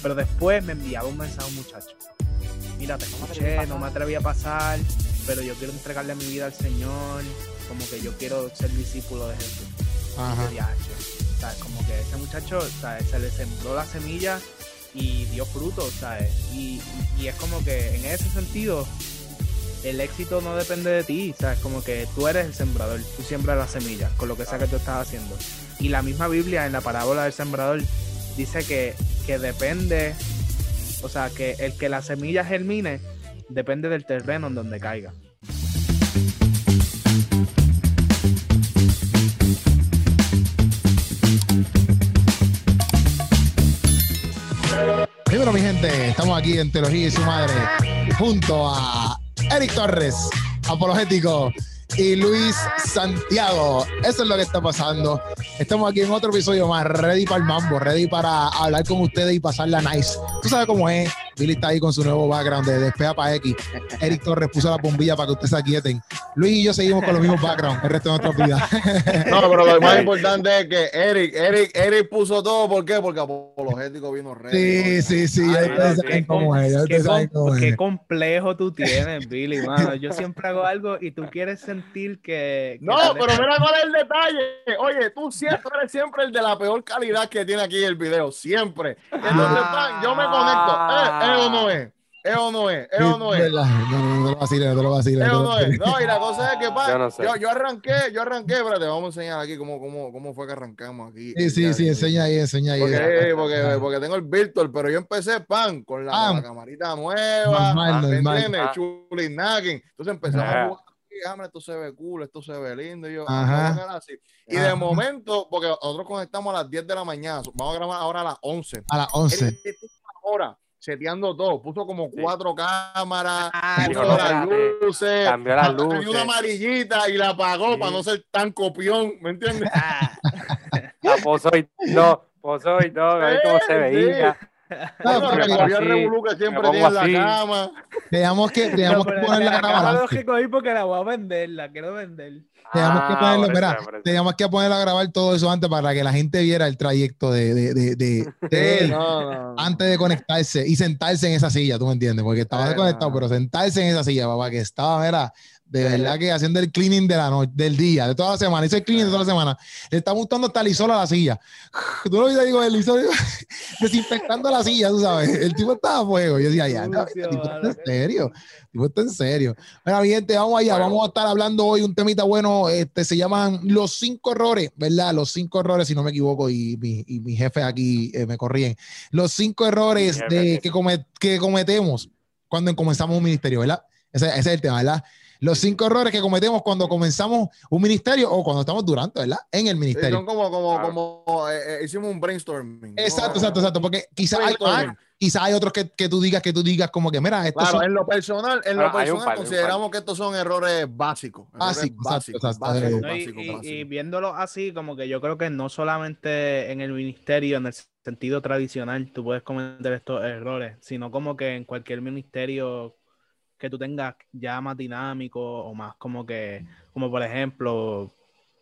Pero después me enviaba un mensaje a un muchacho. Mira, te escuché, no me atreví a pasar, pero yo quiero entregarle mi vida al Señor, como que yo quiero ser discípulo de Jesús. Ajá. Y yo, ¿sabes? Como que ese muchacho ¿sabes? se le sembró la semilla y dio fruto, ¿sabes? Y, y es como que en ese sentido, el éxito no depende de ti, ¿sabes? Como que tú eres el sembrador, tú siembras la semilla con lo que sea que tú estás haciendo. Y la misma Biblia en la parábola del sembrador dice que, que depende, o sea, que el que la semilla germine depende del terreno en donde caiga. Primero, mi gente, estamos aquí en Teología y su madre, junto a Eric Torres, apologético, y Luis Santiago. Eso es lo que está pasando. Estamos aquí en otro episodio más, ready para el mambo, ready para hablar con ustedes y pasarla nice. Tú sabes cómo es. Billy está ahí con su nuevo background de Despega para X. Eric Torres puso la bombilla para que ustedes se aquieten. Luis y yo seguimos con los mismos backgrounds el resto de nuestras vidas. No, pero lo más importante es que Eric, Eric, Eric puso todo. ¿Por qué? Porque apologético vino rey. Sí, sí, sí. Ay, mano, saben qué cómo es. ya Qué, ustedes saben com- cómo es. qué complejo tú tienes, Billy, mano. Yo siempre hago algo y tú quieres sentir que. que No, pero mira cuál es el detalle. Oye, tú siempre eres siempre el de la peor calidad que tiene aquí el video. Siempre. Entonces, Ah. pan, yo me conecto. Eh, ¿Es o no es? ¿Es o no es? ¿Es o no es? No, no, no, no te lo vaciles, no te lo vaciles. ¿Es no o no es? No, y la cosa es que, pan, Yo no sé. yo, yo arranqué, yo arranqué, espérate, vamos a enseñar aquí cómo, cómo, cómo fue que arrancamos aquí. Sí, sí, sí, enseña ahí, enseña ahí. Porque, porque, porque tengo el virtual, pero yo empecé pan con la, Ah. la camarita nueva, Normal, ¿me normal. entiendes? Ah. Entonces empezamos a Ah. jugar. y, "Hámale, esto se ve cool, esto se ve lindo. Y yo. "Ah, a así. Y de momento, porque nosotros conectamos a las 10 de la mañana, vamos a grabar ahora a las 11. A las 11. Él estuvo una hora seteando todo, puso como Sí. cuatro cámaras, Ah, puso no, las luces, cambió las luces. una amarillita y la apagó Sí. para no ser tan copión, ¿me entiendes? ah, posó y no, posó y todo, a ver cómo se Sí, veía. No, Bueno, porque así, revolú que siempre tiene en la cama. Teníamos que, teníamos no, que poner la antes. que cogí porque la voy a vender, la quiero vender. Teníamos que Ah, ponerlo, eso, por eso. teníamos que poner a grabar todo eso antes para que la gente viera el trayecto de, de, de, de, de él no, no, no. antes de conectarse y sentarse en esa silla, tú me entiendes, porque estaba desconectado, no. pero sentarse en esa silla, papá, que estaba, mira, de verdad que haciendo el cleaning de la noche, del día, de toda la semana, hizo el cleaning de toda la semana, le está gustando hasta Lisol a la silla. Tú lo viste, digo, el Lisol desinfectando la silla, tú sabes, el tipo estaba a fuego, yo decía, ya, no, este Sucio, tipo está en serio, el tipo está en serio. Mira, mi gente, vamos allá, Bueno. vamos a estar hablando hoy un temita bueno, este, se llaman los cinco errores, ¿verdad? Los cinco errores, si no me equivoco, y mi, y mi jefe aquí eh, me corrían. Los cinco errores de, que, come- que cometemos cuando comenzamos un ministerio, ¿verdad? Ese, ese es el tema, ¿verdad? Los cinco errores que cometemos cuando comenzamos un ministerio o cuando estamos durante, ¿verdad? En el Sí, ministerio. son como, como, Claro. como eh, eh, hicimos un brainstorming. Exacto, exacto, exacto, porque quizás hay, quizá hay otros que, que tú digas, que tú digas como que, mira, estos Claro, son en lo personal, en lo Ah, personal par, consideramos que estos son errores básicos. Errores Básicos, básicos, exacto, exacto. básicos, No, y, básicos, y- y básicos. viéndolo así, como que yo creo que no solamente en el ministerio, en el sentido tradicional, tú puedes cometer estos errores, sino como que en cualquier ministerio que tú tengas ya más dinámico o más como que, como por ejemplo,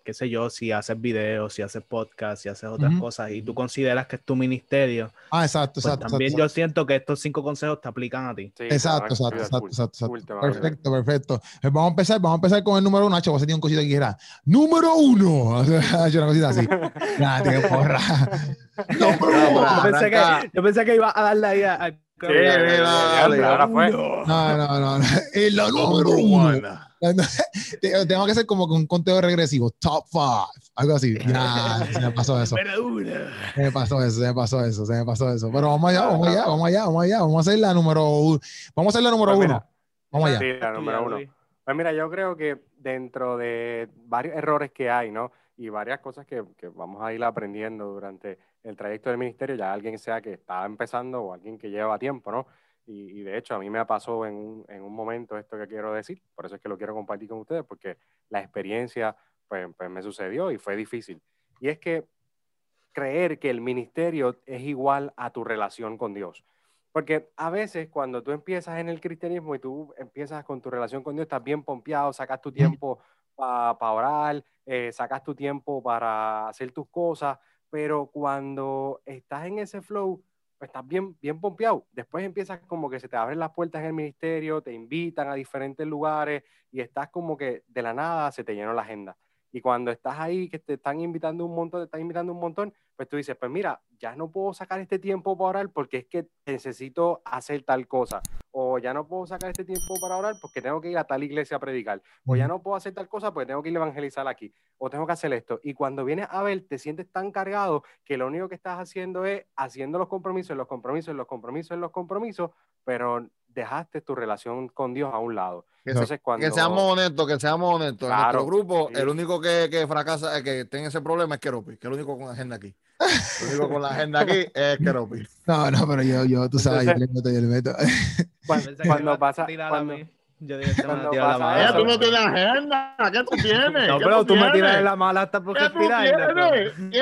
qué sé yo, si haces videos, si haces podcast, si haces otras Ujú. cosas y tú consideras que es tu ministerio, Ah, exacto, pues exacto. también exacto, yo siento que estos cinco consejos te aplican a ti. Sí, Exacto, exacto, exacto, exacto. Perfecto, perfecto. Pues vamos a empezar, vamos a empezar con el número uno. Voy a hacer un cosito que quiera. Número uno. Hacho, una cosita así. Tío, porra. Número No, uno. Yo pensé, que, yo pensé que iba a darle ahí a- al Sí, mira, dale, ahora fue. No, no, no. no. Es la número uno. Te- Tengo que hacer como con un conteo regresivo. Top five. Algo así. Ya, se me pasó eso. Uno. Se me pasó eso, se me pasó eso, se me pasó eso. Pero vamos allá, vamos allá, vamos allá, vamos allá. Vamos a hacer la número uno. Vamos a hacer la número Pues uno. mira, Vamos allá. Sí, la número uno. Pues mira, yo creo que dentro de varios errores que hay, ¿no? Y varias cosas que, que vamos a ir aprendiendo durante el trayecto del ministerio, ya alguien sea que está empezando o alguien que lleva tiempo, ¿no? Y, y de hecho a mí me pasó en un, en un momento esto que quiero decir, por eso es que lo quiero compartir con ustedes, porque la experiencia pues, pues me sucedió y fue difícil. Y es que creer que el ministerio es igual a tu relación con Dios. Porque a veces cuando tú empiezas en el cristianismo y tú empiezas con tu relación con Dios, estás bien pompeado, sacas tu tiempo para orar, eh, sacas tu tiempo para hacer tus cosas, pero cuando estás en ese flow, pues estás bien, bien pompeado. Después empiezas como que se te abren las puertas en el ministerio, te invitan a diferentes lugares y estás como que de la nada se te llenó la agenda. Y cuando estás ahí, que te están invitando un montón, te están invitando un montón, pues tú dices, pues mira, ya no puedo sacar este tiempo para orar porque es que necesito hacer tal cosa. O ya no puedo sacar este tiempo para orar porque tengo que ir a tal iglesia a predicar. O ya no puedo hacer tal cosa porque tengo que ir a evangelizar aquí. O tengo que hacer esto. Y cuando vienes a ver, te sientes tan cargado que lo único que estás haciendo es haciendo los compromisos, los compromisos, los compromisos, los compromisos, pero dejaste tu relación con Dios a un lado. Que, Entonces, cuando... que seamos honestos, que seamos honestos. en nuestro grupo, el único que, que fracasa, que tiene ese problema es Keropi, que es el único con agenda aquí. El único con la agenda aquí es Keropi. No, no, pero yo, yo tú sabes, Entonces, yo le meto, yo le meto. Cuando, cuando pasa... Cuando, yo me la mala. Tú no tienes agenda, ¿qué tú tienes? No, pero tú, tú me tiras la mala hasta porque tirarla.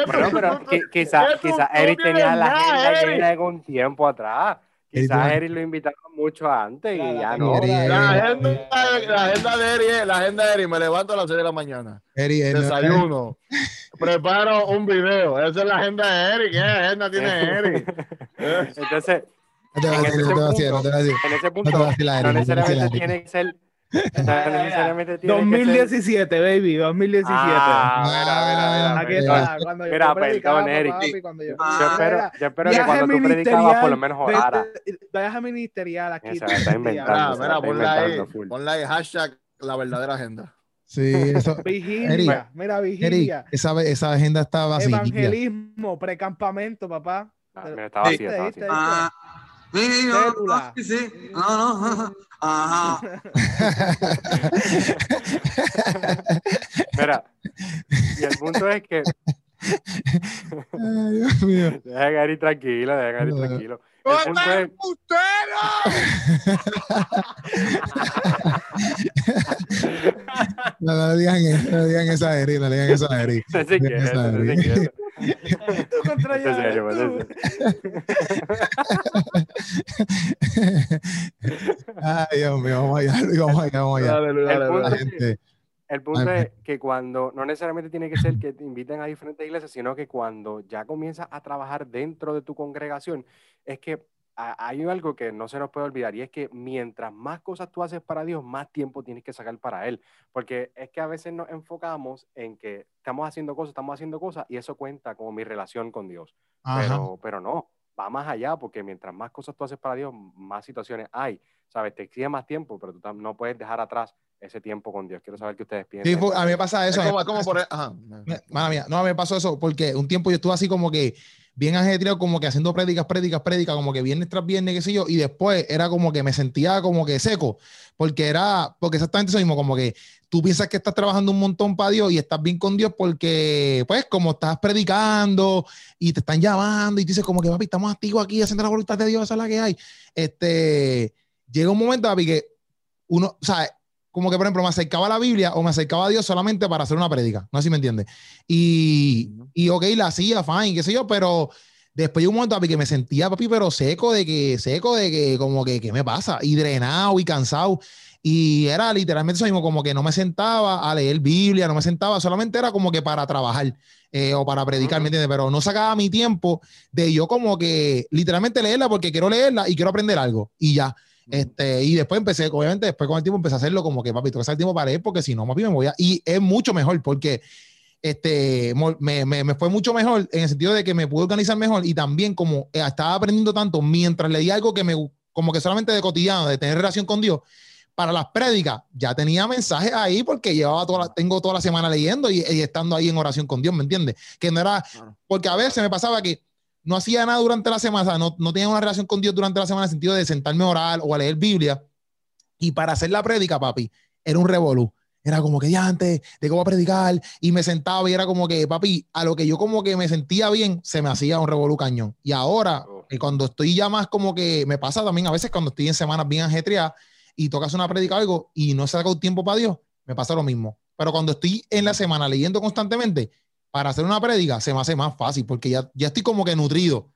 Bueno, pero quizás quizá Eric tenía la agenda llena un tiempo atrás. Quizás Eric lo invitaron mucho antes y ya no. La agenda, la agenda de Eric, la agenda de Eric, me levanto a las 6 de la mañana. Eric, Desayuno. Preparo un video. Esa es la agenda de Eric. ¿Qué agenda tiene Eric? Entonces, en ese punto, no necesariamente tiene que ser 2017, baby, 2017. Ah, mira, mira, Aquí está. Cuando mira, yo perdón, Eric. Papi, cuando yo, yo, espero, yo espero que cuando tú predicabas por lo menos orara. Viaje ministerial aquí. Se está inventando. Mira, ponla ahí, ponla ahí, hashtag la verdadera agenda. Sí, eso. Vigilia, mira, vigilia. Eric, esa, esa agenda está vacía. Evangelismo, precampamento, papá. Ah, mira, está vacía, está vacía. Sí, no, sí, sí. No, no. Ajá. Mira, y el punto es que. Ay, Dios mío. Deja a Gary tranquilo, deja a Gary tranquilo. El punto es... no, no le digan eso, no le digan esa a Eri, no le digan esa a Eri. No se quiere, no se quiere. Tú contra En serio, tú. en Ay, Dios mío, vamos allá, vamos allá, vamos allá. Dale, El dale, punto es- gente. El punto es que cuando, no necesariamente tiene que ser que te inviten a diferentes iglesias, sino que cuando ya comienzas a trabajar dentro de tu congregación, es que hay algo que no se nos puede olvidar y es que mientras más cosas tú haces para Dios, más tiempo tienes que sacar para Él. Porque es que a veces nos enfocamos en que estamos haciendo cosas, estamos haciendo cosas y eso cuenta como mi relación con Dios. Pero, pero no, va más allá porque mientras más cosas tú haces para Dios, más situaciones hay. ¿Sabes? Te exige más tiempo, pero tú no puedes dejar atrás ese tiempo con Dios. Quiero saber qué ustedes piensan. Sí, a mí me pasa Es eso. como, es como por. Ajá. Me- Mala mía, no, me pasó eso porque un tiempo yo estuve así como que bien ajetreado, como que haciendo prédicas, prédicas, prédicas, como que viernes tras viernes, qué sé yo, y después era como que me sentía como que seco, porque era, porque exactamente eso mismo, como que tú piensas que estás trabajando un montón para Dios y estás bien con Dios porque, pues, como estás predicando y te están llamando y dices como que, papi, estamos activos aquí haciendo la voluntad de Dios, esa es la que hay. Este, llega un momento, papi, que uno, o sea, como que, por ejemplo, me acercaba a la Biblia o me acercaba a Dios solamente para hacer una prédica. No sé si me entiendes. Y, y ok, la hacía, fine, qué sé yo, pero después de un momento, papi, que me sentía, papi, pero seco de que, seco de que, como que, ¿qué me pasa? Y drenado y cansado. Y era literalmente eso mismo, como que no me sentaba a leer Biblia, no me sentaba, solamente era como que para trabajar eh, o para predicar, ¿me entiendes? Pero no sacaba mi tiempo de yo como que literalmente leerla porque quiero leerla y quiero aprender algo. Y ya. Este, y después empecé, obviamente, después con el tiempo empecé a hacerlo como que, papi, tengo que el tiempo para leer porque si no, papi, me voy a... Y es mucho mejor porque este, me, me, me fue mucho mejor en el sentido de que me pude organizar mejor y también como eh, estaba aprendiendo tanto mientras leía algo que me, como que solamente de cotidiano, de tener relación con Dios, para las prédicas ya tenía mensajes ahí porque llevaba toda la- tengo toda la semana leyendo y, y estando ahí en oración con Dios, ¿me entiendes? Que no era, porque a veces me pasaba que no hacía nada durante la semana, o sea, no, no tenía una relación con Dios durante la semana en el sentido de sentarme a orar o a leer Biblia. Y para hacer la prédica, papi, era un revolú. Era como que ya antes de cómo predicar y me sentaba y era como que, papi, a lo que yo como que me sentía bien, se me hacía un revolú cañón. Y ahora, Oh. eh, cuando estoy ya más como que, me pasa también a veces cuando estoy en semanas bien ajetreadas y tocas una prédica o algo y no un tiempo para Dios, me pasa lo mismo. Pero cuando estoy en la semana leyendo constantemente, para hacer una prédica se me hace más fácil porque ya, ya estoy como que nutrido.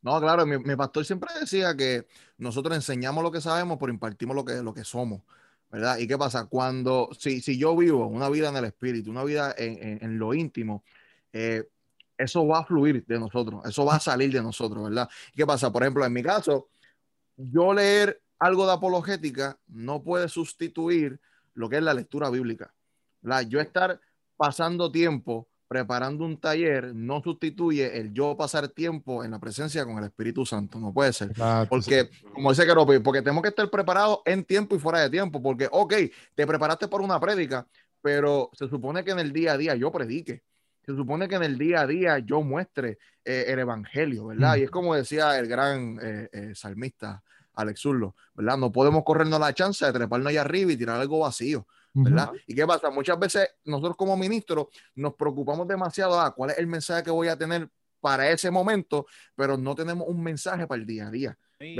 No, claro, mi, mi pastor siempre decía que nosotros enseñamos lo que sabemos, pero impartimos lo que, lo que somos, ¿verdad? ¿Y qué pasa? Cuando, si, si yo vivo una vida en el espíritu, una vida en, en- lo íntimo, eh, eso va a fluir de nosotros, eso va a salir de nosotros, ¿verdad? ¿Qué pasa? Por ejemplo, en mi caso, yo leer algo de apologética no puede sustituir lo que es la lectura bíblica. ¿verdad? Yo estar pasando tiempo preparando un taller no sustituye el yo pasar tiempo en la presencia con el Espíritu Santo. No puede ser. porque, como dice Keropi, porque tenemos que estar preparados en tiempo y fuera de tiempo. Porque, ok, te preparaste por una prédica, pero se supone que en el día a día yo predique. Se supone que en el día a día yo muestre eh, el evangelio, ¿verdad? Mm. Y es como decía el gran eh, eh, salmista Alex Zurlo, ¿verdad? No podemos corrernos la chance de treparnos allá arriba y tirar algo vacío. ¿Verdad? ¿Y qué pasa? Muchas veces nosotros como ministros nos preocupamos demasiado, ah, ¿cuál es el mensaje que voy a tener para ese momento? Pero no tenemos un mensaje para el día a día.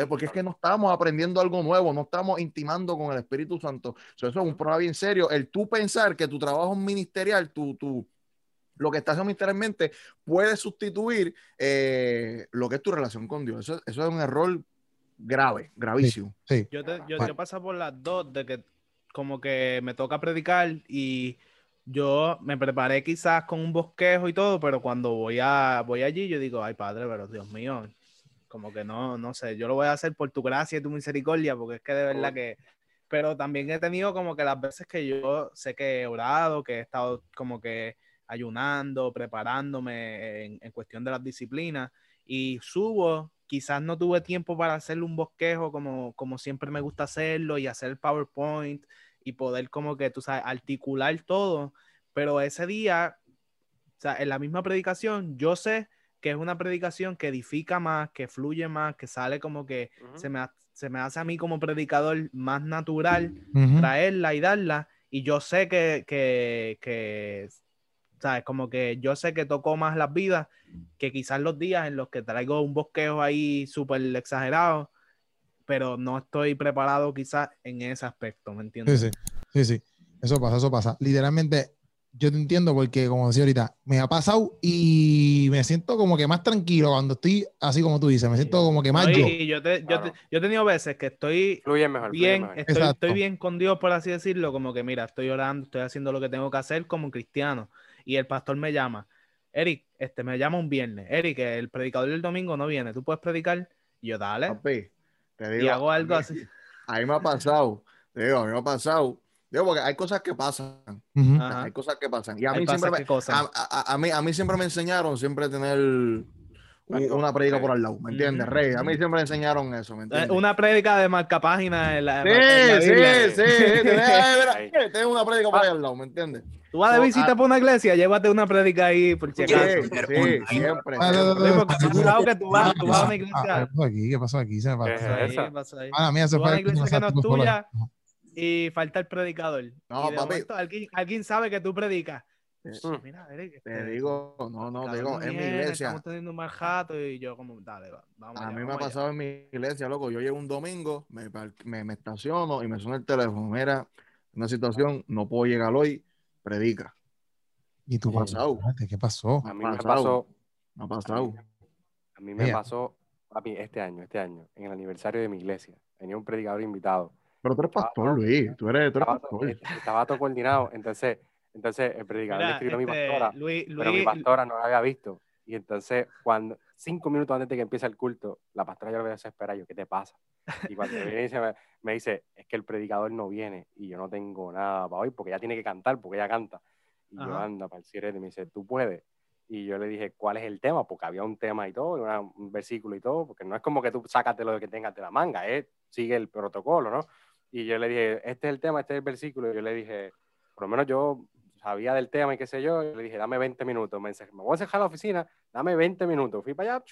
Porque es que no estamos aprendiendo algo nuevo, no estamos intimando con el Espíritu Santo. eso es un problema bien serio. El tú pensar que tu trabajo ministerial, tu, tu, lo que estás haciendo ministerialmente, puede sustituir eh, lo que es tu relación con Dios. Eso, eso es un error grave, gravísimo. Yo, te, yo, yo paso por las dos de que como que me toca predicar y yo me preparé quizás con un bosquejo y todo, pero cuando voy a voy allí yo digo, ay padre, pero Dios mío, como que no, no sé, yo lo voy a hacer por tu gracia y tu misericordia, porque es que de verdad que, pero también he tenido como que las veces que yo sé que he orado, que he estado como que ayunando, preparándome en, en cuestión de las disciplinas y subo quizás no tuve tiempo para hacerle un bosquejo como, como siempre me gusta hacerlo y hacer el PowerPoint y poder como que, tú sabes, articular todo, pero ese día, o sea, en la misma predicación, yo sé que es una predicación que edifica más, que fluye más, que sale como que se, me, se me hace a mí como predicador más natural traerla y darla, y yo sé que, que, que ¿sabes? Como que yo sé que tocó más las vidas que quizás los días en los que traigo un bosquejo ahí súper exagerado, pero no estoy preparado quizás en ese aspecto, ¿me entiendes? Sí, sí, sí, sí. Eso pasa, eso pasa. Literalmente, yo te entiendo porque, como decía ahorita, me ha pasado y me siento como que más tranquilo cuando estoy así como tú dices, me siento como que más yo. yo, te, yo, he tenido veces que estoy bien, Estoy, estoy, bien con Dios, por así decirlo, como que mira, estoy orando, estoy haciendo lo que tengo que hacer como cristiano y el pastor me llama, Eric, este me llama un viernes, Eric, el predicador del domingo no viene, tú puedes predicar, y yo dale, te digo, y hago algo así. A mí me ha pasado, te digo, a mí me ha pasado, digo, porque hay cosas que pasan, hay cosas que pasan, y a mí, siempre me, a, mí, a mí siempre me enseñaron siempre tener una prédica por al lado, ¿me entiendes? Rey, a mí siempre me enseñaron eso, ¿me entiendes? Una prédica de marca página en la, sí, en sí, sí, sí, tengo una prédica por ahí al lado, ¿me entiendes? Tú vas de visita por una iglesia, llévate una prédica ahí, por si acaso. Sí, siempre. Cuidado que tú vas, tú vas a una iglesia. ¿Qué pasó aquí? ¿Qué pasó ahí? Ah, mía, se fue. Una iglesia que no es tuya y falta el predicador. No, papi. alguien, alguien sabe que tú predicas Mm. Mira, Eric, te este, digo, no, no, digo, en mi iglesia. Estamos teniendo un mal jato y yo como, dale, vamos A mí me ha pasado en mi iglesia, loco, yo llego un domingo, me, me, estaciono y me suena el teléfono, mira, una situación, no puedo llegar hoy, predica. ¿Y tú pasado? ¿Qué pasó? A mí me pasó. Me ha pasado. A mí me pasó, papi, este año, este año, en el aniversario de mi iglesia, tenía un predicador invitado. Pero tú eres pastor, Luis, tú eres, tú eres pastor. Estaba todo coordinado, entonces entonces el predicador le escribió a mi este, pastora, pero mi pastora no la había visto. Y entonces, cuando cinco minutos antes de que empiece el culto, la pastora ya lo veía desesperada. Yo, ¿qué te pasa? Y cuando viene, me, dice, es que el predicador no viene y yo no tengo nada para hoy porque ella tiene que cantar, porque ella canta. Y yo anda para el cierre y me dice, ¿tú puedes? Y yo le dije, ¿cuál es el tema? Porque había un tema y todo, un versículo y todo, porque no es como que tú sácate lo que tengas de la manga, sigue el protocolo, ¿no? Y yo le dije, este es el tema, este es el versículo. Y yo le dije, por lo menos yo sabía del tema y qué sé yo, y le dije, dame 20 minutos. Me, me voy a dejar la oficina, dame 20 minutos. Fui para allá.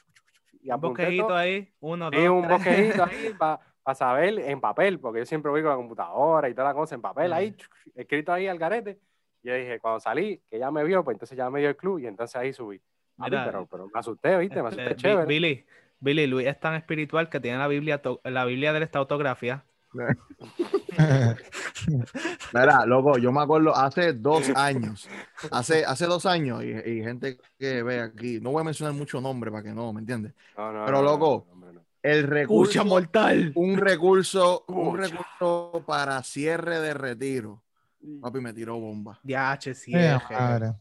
Y un bosquejito ahí, uno, dos, un bosquejito ahí para saber en papel, porque yo siempre voy con la computadora y toda la cosa en papel ahí, escrito ahí al garete. Y yo dije, cuando salí, que ya me vio, pues entonces ya me dio el club y entonces ahí subí. pero, pero me asusté, ¿viste? Me asusté este, chévere. Billy, Billy, Luis es tan espiritual que tiene la Biblia, la Biblia de esta autografía. Mira, loco, yo me acuerdo hace dos años, hace, hace dos años, y, gente que ve aquí, no voy a mencionar mucho nombre para que no, ¿me entiendes? Pero loco, el recurso, mortal. un recurso, un recurso para cierre de retiro. Papi me tiró bomba. Ya, sí, Esa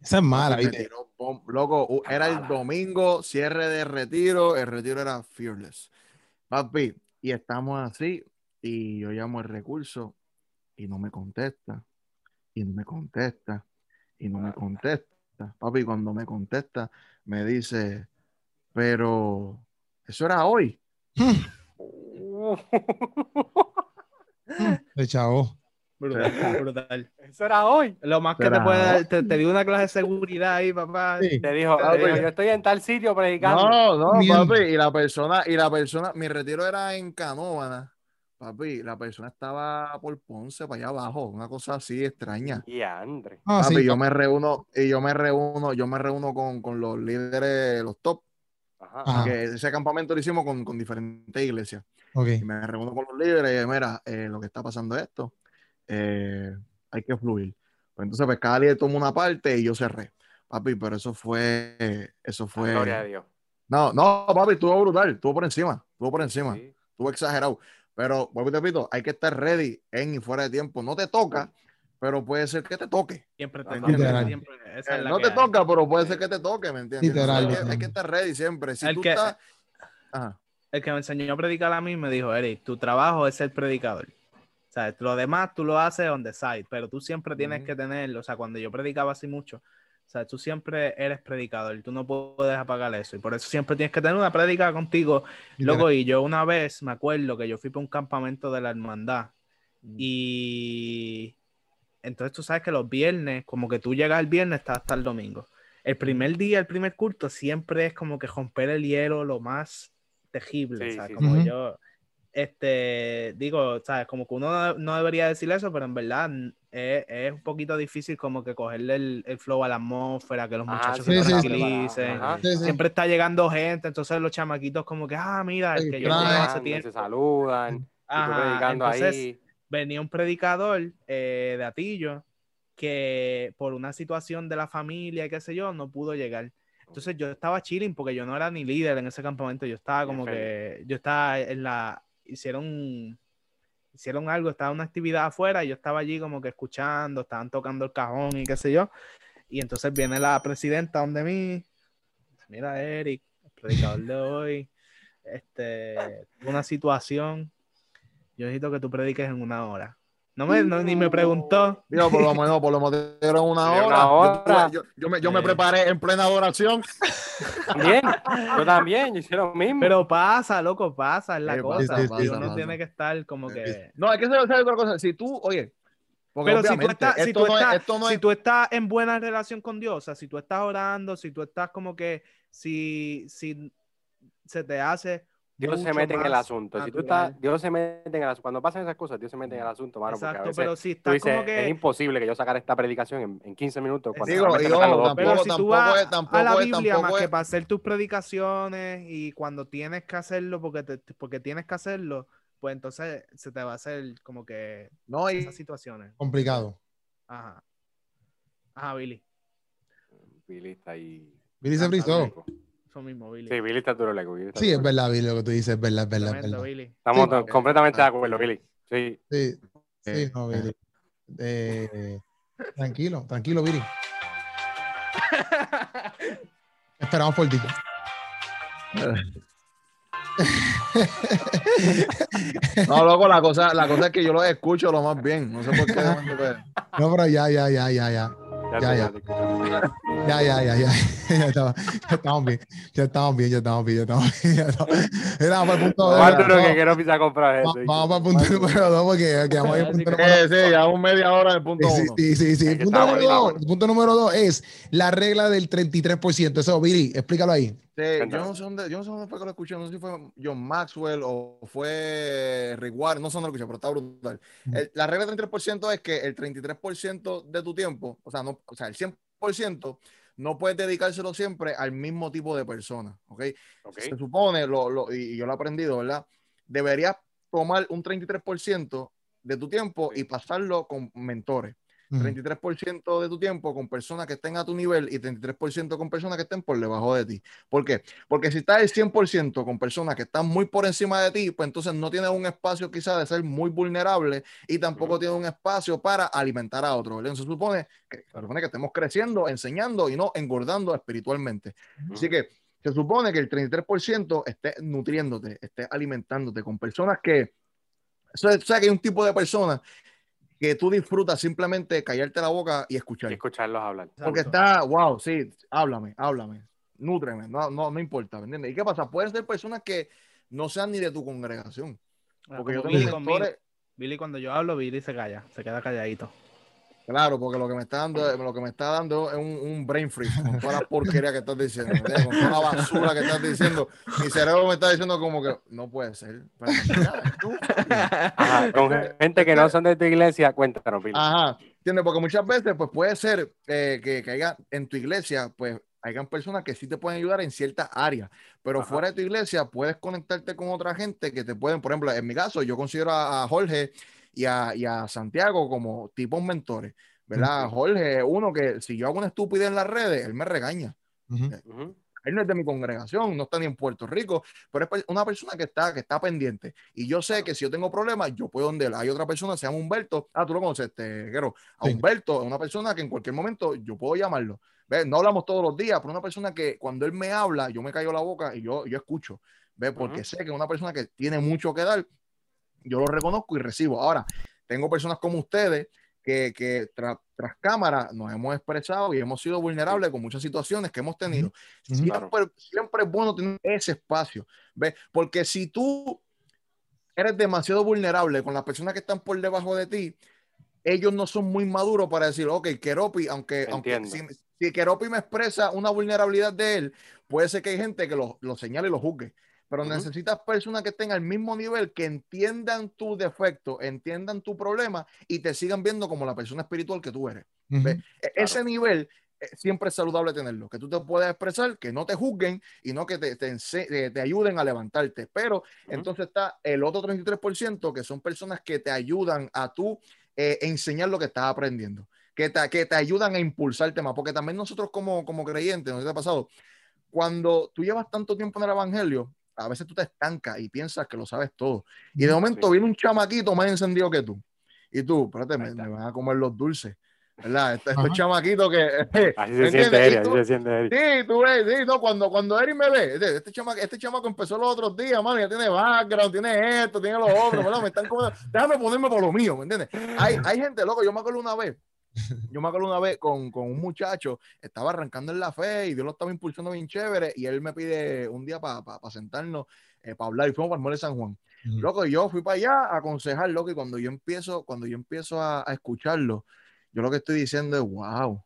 es mala, Papi, ¿viste? tiró Loco, era el domingo, cierre de retiro, el retiro era fearless. Papi, y estamos así, y yo llamo el recurso, y no me contesta, y no me contesta, y no me contesta. Papi, cuando me contesta, me dice, pero eso era hoy. De chavo. Brutal, brutal. Eso era hoy. Lo más que te puede dar, te, te dio una clase de seguridad ahí, papá. Sí. Te dijo, Ah, te dijo, yo estoy en tal sitio predicando. No, no, Bien. papi, y la persona, y la persona, mi retiro era en Canóvana. Papi, la persona estaba por Ponce, para allá abajo, una cosa así extraña. Y Andre. Ah, Papi, sí. yo me reúno, y yo me reúno, yo me reúno con, con los líderes, los top, Ajá. Que ese campamento lo hicimos con, con diferentes iglesias. Y me reúno con los líderes y mira, eh, lo que está pasando es esto, eh, hay que fluir. Pues entonces, pues cada líder toma una parte y yo cerré. Papi, pero eso fue, eso fue. Gloria a Dios. No, no, papi, estuvo brutal, estuvo por encima, estuvo por encima, Sí. estuvo exagerado. Pero, vuelvo y te repito, hay que estar ready en y fuera de tiempo. No te toca, pero puede ser que te toque. Siempre te Ajá. toca, siempre. Esa Eh, es la no te hay. toca, pero puede ser que te toque, ¿me entiendes? Literal, Hay hay que estar ready siempre. Si El tú que- estás. Ajá. El que me enseñó a predicar a mí me dijo, Eric, tu trabajo es ser predicador. Lo demás tú lo haces on the side, pero tú siempre tienes Ujú. que tener, o sea, cuando yo predicaba así mucho, o sea, tú siempre eres predicador, tú no puedes apagar eso, y por eso siempre tienes que tener una prédica contigo, Loco, y yo una vez me acuerdo que yo fui para un campamento de la hermandad y entonces tú sabes que los viernes, como que tú llegas el viernes estás hasta el domingo. El primer día, el primer culto, siempre es como que romper el hielo lo más tejible, Sí, ¿sabes? sí, como sí. yo, este, digo, ¿sabes? Como que uno no, debería decir eso, pero en verdad es, es un poquito difícil como que cogerle el, el flow a la atmósfera, que los Ajá, muchachos sí, se tranquilicen. Sí, sí. Siempre está llegando gente, entonces los chamaquitos como que, ah, mira, el que yo hace tiempo. Se saludan. y tú Ajá, entonces ahí. venía un predicador eh, de Atillo que por una situación de la familia, qué sé yo, no pudo llegar. Entonces yo estaba chilling porque yo no era ni líder en ese campamento, yo estaba como que, yo estaba en la, hicieron, hicieron algo, estaba una actividad afuera y yo estaba allí como que escuchando, estaban tocando el cajón y qué sé yo. Y entonces viene la presidenta donde mí, mira Eric, el predicador de hoy, este, una situación, yo necesito que tú prediques en una hora. No me, no- ni me preguntó. Digo, por lo menos, por lo menos dieron una hora. una Yo- hora. Yo, yo me, yo me Sí. preparé en plena adoración. También. Yo también. Yo hice lo mismo. Pero pasa, loco, pasa, es la Sí, cosa. pasa, uno pasa. tiene que estar como que. No, es que se sabe otra cosa. Si tú, oye, porque Pero si tú, estás, si, tú no es- estás, no si tú estás en buena relación con Dios, o sea, si tú estás orando, si tú estás como que, si, si se te hace. Dios se mete en el asunto. Si tú natural. estás, Dios se mete en el asunto. Cuando pasan esas cosas, Dios se mete en el asunto, mano. porque a Exacto, veces pero si tú estás dices, como que. es imposible que yo sacara esta predicación en, en 15 minutos. Cuando Digo, ojo, dos Pero tampoco- si tú tampoco vas es- tampoco a la es- Biblia tampoco más que es- para hacer tus predicaciones y cuando tienes que hacerlo porque, te- porque tienes que hacerlo, pues entonces se te va a hacer como que no, y, esas situaciones. Complicado. Ajá. Ajá, Billy. Billy está ahí. Billy se frizó. Mismo, Billy. Sí, Billy está duro, loco. Billy está Sí, duro. es verdad, Billy, lo que tú dices, es verdad, es verdad, es Tremendo, verdad. Billy. Estamos Sí. completamente de acuerdo, Billy. Sí. Sí, sí, Eh, no, Billy. Eh, tranquilo, tranquilo, Billy. Esperamos por ti. no, loco, la cosa, la cosa es que yo lo escucho lo más bien. No sé por qué. No, pero ya, ya, ya, ya, ya. Ya, Ya, ya. Ya, ya, ya, ya. Ya, estamos bien. Ya estamos bien, ya estamos bien, ya estamos bien. ya estamos- Mira, vamos para el punto vamos- que quiero pisar a comprar eso. va- Vamos para el punto número dos porque quedamos ahí en el punto número eh, sí, ya un media hora en el punto uno. sí, sí, sí. Dos, punto número dos es la regla del 33%. Eso, Billy, explícalo ahí. Sí, yo no sé dónde, yo no sé dónde fue que lo escuché, no sé si fue John Maxwell o fue Rick Warren, no sé dónde lo escuché, pero está brutal. El- la regla del 33% es que el 33% de tu tiempo, o sea, no, o sea, el 100% no puedes dedicárselo siempre al mismo tipo de persona, ¿ok? Se supone, lo, lo- y y yo lo he aprendido, ¿verdad? Deberías tomar un 33% de tu tiempo y pasarlo con mentores. 33% de tu tiempo con personas que estén a tu nivel y 33% con personas que estén por debajo de ti. ¿Por qué? Porque si estás el 100% con personas que están muy por encima de ti, pues entonces no tienes un espacio quizás de ser muy vulnerable y tampoco tienes un espacio para alimentar a otros. Entonces se supone que, se supone que estemos creciendo, enseñando y no engordando espiritualmente. Así que se supone que el 33% esté nutriéndote, esté alimentándote con personas que, o sea, que hay un tipo de personas que tú disfrutas simplemente callarte la boca y escuchar. Y escucharlos hablar. Porque está, wow, sí, háblame, háblame, nútreme, no, no, no importa, ¿me entiendes? ¿Y qué pasa? Pueden ser personas que no sean ni de tu congregación. Ah, Porque yo tengo Billy, Billy, cuando yo hablo, Billy se calla, se queda calladito. Claro, porque lo que me está dando, lo que me está dando es un, un brain freeze con toda la porquería que estás diciendo, ¿me entiendes? con toda la basura que estás diciendo. Mi cerebro me está diciendo como que no puede ser. Pero, mira, tú. Ajá, con gente que no son de tu iglesia, cuéntanos, Billy. Ajá, ¿entiendes? Porque muchas veces, pues puede ser eh, que, que haya en tu iglesia, pues hayan personas que sí te pueden ayudar en ciertas áreas, pero Ajá. fuera de tu iglesia puedes conectarte con otra gente que te pueden, por ejemplo, en mi caso, yo considero a, a Jorge y a, y a Santiago como tipos mentores, ¿verdad? Jorge es uno que si yo hago una estupidez en las redes, él me regaña. Ujú. Ujú. Él no es de mi congregación, no está ni en Puerto Rico, pero es una persona que está, que está pendiente. Y yo sé que si yo tengo problemas, yo puedo donde él. Hay otra persona, se llama Humberto. Ah, tú lo conoces, este, Guero. A Sí. Humberto es una persona que en cualquier momento yo puedo llamarlo. ¿Ves? No hablamos todos los días, pero una persona que cuando él me habla, yo me callo la boca y yo, yo escucho. ¿Ves? Porque Ujú. sé que es una persona que tiene mucho que dar. Yo lo reconozco y recibo. Ahora, tengo personas como ustedes que, que tra- tras cámara nos hemos expresado y hemos sido vulnerables con muchas situaciones que hemos tenido. Siempre, siempre es bueno tener ese espacio, ¿ves? Porque si tú eres demasiado vulnerable con las personas que están por debajo de ti, ellos no son muy maduros para decir, ok, Keropi, aunque, aunque si, si Keropi me expresa una vulnerabilidad de él, puede ser que hay gente que lo, lo señale y lo juzgue. Pero Ujú. necesitas personas que estén al mismo nivel, que entiendan tu defecto, entiendan tu problema y te sigan viendo como la persona espiritual que tú eres. Ujú. Ve, e- Ese nivel eh, siempre es saludable tenerlo, que tú te puedas expresar, que no te juzguen y no que te, te, ense- eh, te ayuden a levantarte. Pero entonces está el otro 33%, que son personas que te ayudan a tú eh, enseñar lo que estás aprendiendo, que te, que te ayudan a impulsarte más, porque también nosotros como, como creyentes, ¿no sé si te ha pasado? Cuando tú llevas tanto tiempo en el Evangelio, a veces tú te estancas y piensas que lo sabes todo. Y de momento Sí. viene un chamaquito más encendido que tú. Y tú, espérate, me, me van a comer los dulces. ¿Verdad? Estos, estos chamaquitos que. Así ¿me se siente entiendes? Eri, así se siente Eri. Sí, tú ves, sí, no, cuando, cuando Eric me ve, este, este chamaco, este chamaco empezó los otros días, mano, ya tiene background, tiene esto, tiene los otros, ¿verdad? Me están comiendo, déjame ponerme por lo mío, ¿me entiendes? Hay, hay gente, loco, yo me acuerdo una vez, yo me acuerdo una vez con, con un muchacho, estaba arrancando en la fe y Dios lo estaba impulsando bien chévere y él me pide un día para sentarnos, para hablar y fuimos para el Mole San Juan. Loco, yo fui para allá a aconsejar, loco, y cuando yo empiezo, cuando yo empiezo a, a escucharlo, yo lo que estoy diciendo es, wow,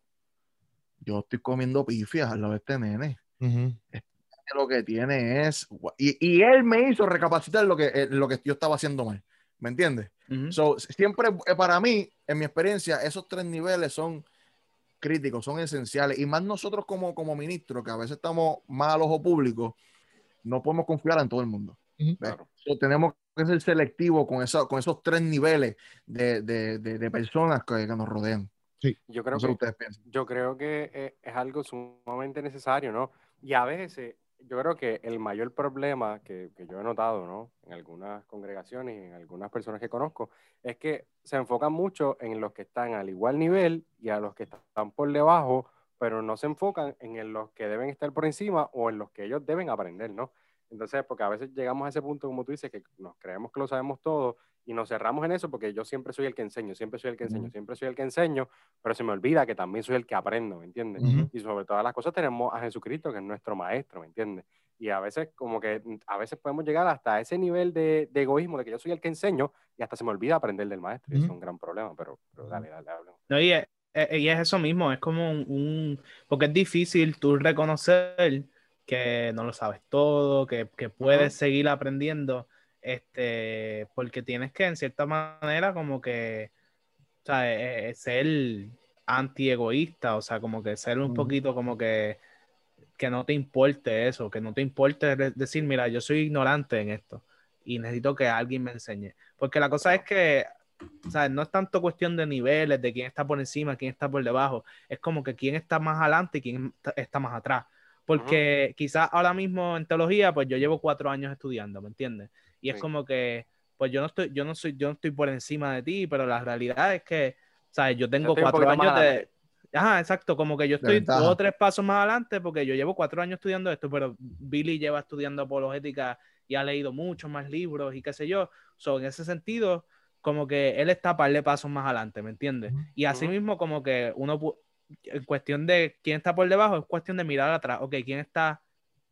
yo estoy comiendo pifias al lado de este nene. Lo que tiene es, y, y él me hizo recapacitar lo que, eh, lo que yo estaba haciendo mal. ¿Me entiendes? So, siempre, eh, para mí, en mi experiencia, esos tres niveles son críticos, son esenciales. Y más nosotros como, como ministros, que a veces estamos más al ojo público, no podemos confiar en todo el mundo. So, tenemos que ser selectivos con, esa- con esos tres niveles de, de- de- de personas que, que nos rodean. Yo creo No sé que yo creo que es algo sumamente necesario, ¿no? Y a veces, yo creo que el mayor problema que, que yo he notado, ¿no? En algunas congregaciones y en algunas personas que conozco, es que se enfocan mucho en los que están al igual nivel y a los que están por debajo, pero no se enfocan en los que deben estar por encima o en los que ellos deben aprender, ¿no? Entonces, porque a veces llegamos a ese punto, como tú dices, que nos creemos que lo sabemos todo y nos cerramos en eso porque yo siempre soy el que enseño, siempre soy el que enseño, Ujú. siempre soy el que enseño, pero se me olvida que también soy el que aprendo, ¿me entiendes? Ujú. Y sobre todas las cosas tenemos a Jesucristo, que es nuestro maestro, ¿me entiendes? Y a veces, como que a veces podemos llegar hasta ese nivel de, de egoísmo de que yo soy el que enseño y hasta se me olvida aprender del maestro. Y eso es Ujú. un gran problema, pero, pero dale, dale, dale. No, y, es, es- y es eso mismo, es como un, un- Porque es difícil tú reconocer que no lo sabes todo, que, que puedes seguir aprendiendo, este, porque tienes que, en cierta manera, como que, o sea, eh, eh, ser anti-egoísta, o sea, como que ser un Ujú. poquito como que, que no te importe eso, que no te importe de- decir, mira, yo soy ignorante en esto y necesito que alguien me enseñe. Porque la cosa es que o sea, no es tanto cuestión de niveles, de quién está por encima, quién está por debajo, es como que quién está más adelante y quién está más atrás. Porque quizás ahora mismo en teología, pues yo llevo cuatro años estudiando, ¿me entiendes? Y es como que, pues yo no estoy, yo no soy, yo no estoy por encima de ti, pero la realidad es que, ¿sabes? Yo tengo cuatro años de... Ajá, exacto, como que yo estoy dos o tres pasos más adelante porque yo llevo cuatro años estudiando esto, pero Billy lleva estudiando apologética y ha leído muchos más libros y qué sé yo. So, en ese sentido, como que él está par de pasos más adelante, ¿me entiendes? Y así mismo como que uno, en cuestión de quién está por debajo, es cuestión de mirar atrás, ok, ¿quién está